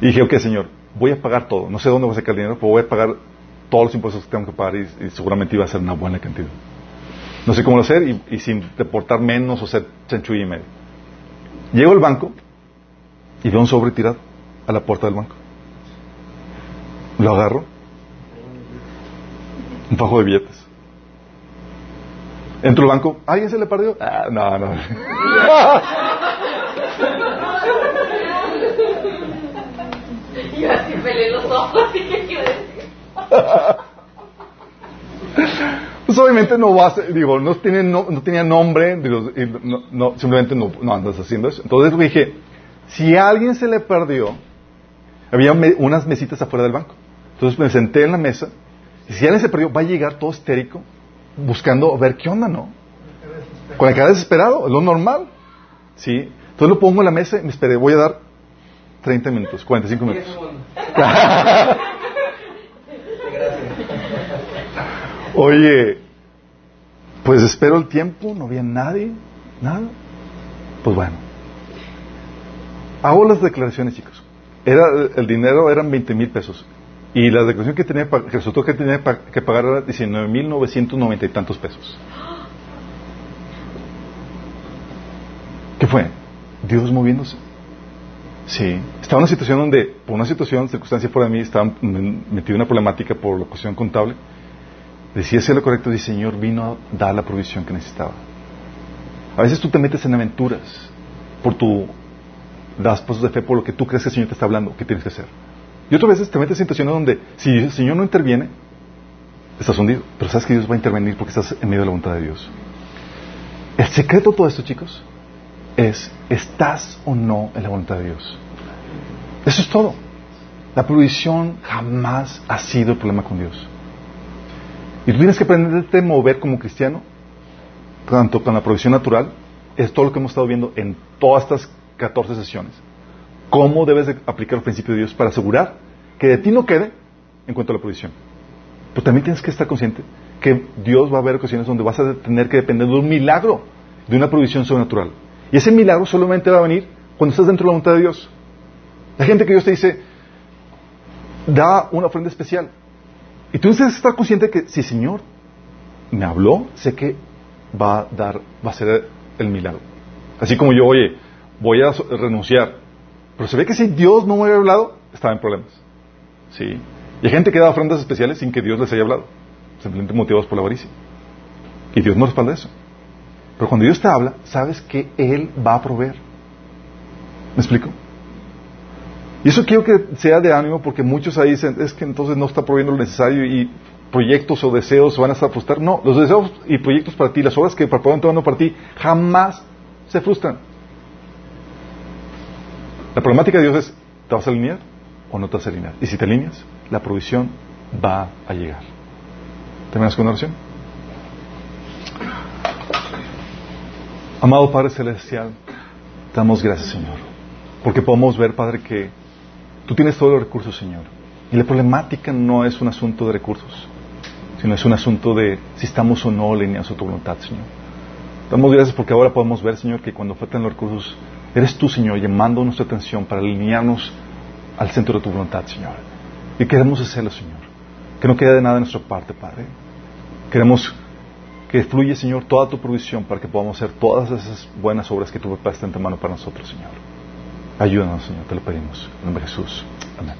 Y dije, ok, Señor, voy a pagar todo. No sé dónde voy a sacar el dinero, pero voy a pagar todos los impuestos que tengo que pagar y, seguramente iba a ser una buena cantidad. No sé cómo lo hacer y, sin deportar menos o ser chanchullo y medio. Llego al banco y veo un sobre tirado a la puerta del banco. Lo agarro. Un fajo de billetes. Entro al banco. ¿Alguien se le perdió? Ah, no, no. Yo así pelé los ojos y qué quiero decir. Pues obviamente no vas, digo, no, tiene, no, no tenía nombre, digo, y no, no, simplemente no, no andas haciendo eso. Entonces dije, si a alguien se le perdió, había me- unas mesitas afuera del banco. Entonces me senté en la mesa, y si alguien se perdió, va a llegar todo histérico, buscando a ver qué onda, ¿no? Con la cara desesperado, es lo normal. ¿Sí? Entonces lo pongo en la mesa y me esperé, voy a dar 30 minutos, 45 minutos. Oye, pues espero el tiempo, no había nadie, nada. Pues bueno. Hago las declaraciones, chicos. Era, el dinero eran 20 mil pesos. Y la declaración que tenía resultó que tenía que pagar era 19 mil 990 y tantos pesos. ¿Qué fue? Dios moviéndose. Sí. Estaba en una situación donde, por una situación, circunstancia fuera de mí, estaba metido en una problemática por la cuestión contable. Decía ser lo correcto y Señor vino a dar la provisión que necesitaba. A veces tú te metes en aventuras por tu das pasos de fe por lo que tú crees que el Señor te está hablando, que tienes que hacer. Y otras veces te metes en situaciones donde si el Señor no interviene, estás hundido. Pero sabes que Dios va a intervenir porque estás en medio de la voluntad de Dios. El secreto de todo esto, chicos, es, ¿estás o no en la voluntad de Dios? Eso es todo. La provisión jamás ha sido el problema con Dios. Y tú tienes que aprenderte a mover como cristiano, tanto con la provisión natural, es todo lo que hemos estado viendo en todas estas 14 sesiones. ¿Cómo debes de aplicar el principio de Dios para asegurar que de ti no quede en cuanto a la provisión? Pero también tienes que estar consciente que Dios va a haber ocasiones donde vas a tener que depender de un milagro, de una provisión sobrenatural. Y ese milagro solamente va a venir cuando estás dentro de la voluntad de Dios. La gente que Dios te dice, da una ofrenda especial. Y tú necesitas estar consciente que si Señor me habló, sé que va a dar, va a ser el milagro. Así como yo, oye, voy a renunciar. Pero se ve que si Dios no me había hablado, estaba en problemas. Sí. Y hay gente que da ofrendas especiales sin que Dios les haya hablado. Simplemente motivados por la avaricia. Y Dios no respalda eso. Pero cuando Dios te habla, sabes que Él va a proveer. ¿Me explico? Y eso quiero que sea de ánimo porque muchos ahí dicen, es que entonces no está proveyendo lo necesario y proyectos o deseos se van a estar frustrar. No, los deseos y proyectos para ti, las obras que para tomando para ti, jamás se frustran. La problemática de Dios es, ¿te vas a alinear o no te vas a alinear? Y si te alineas, la provisión va a llegar. ¿Terminas con una oración? Amado Padre Celestial, te damos gracias, Señor, porque podemos ver, Padre, que tú tienes todos los recursos, Señor. Y la problemática no es un asunto de recursos, sino es un asunto de si estamos o no alineados a tu voluntad, Señor. Damos gracias porque ahora podemos ver, Señor, que cuando faltan los recursos, eres tú, Señor, llamando nuestra atención para alinearnos al centro de tu voluntad, Señor. Y queremos hacerlo, Señor. Que no quede de nada de nuestra parte, Padre. Queremos que fluya, Señor, toda tu provisión para que podamos hacer todas esas buenas obras que tú preparaste en tu mano para nosotros, Señor. Ayúdanos, Señor, te lo pedimos. En nombre de Jesús. Amén.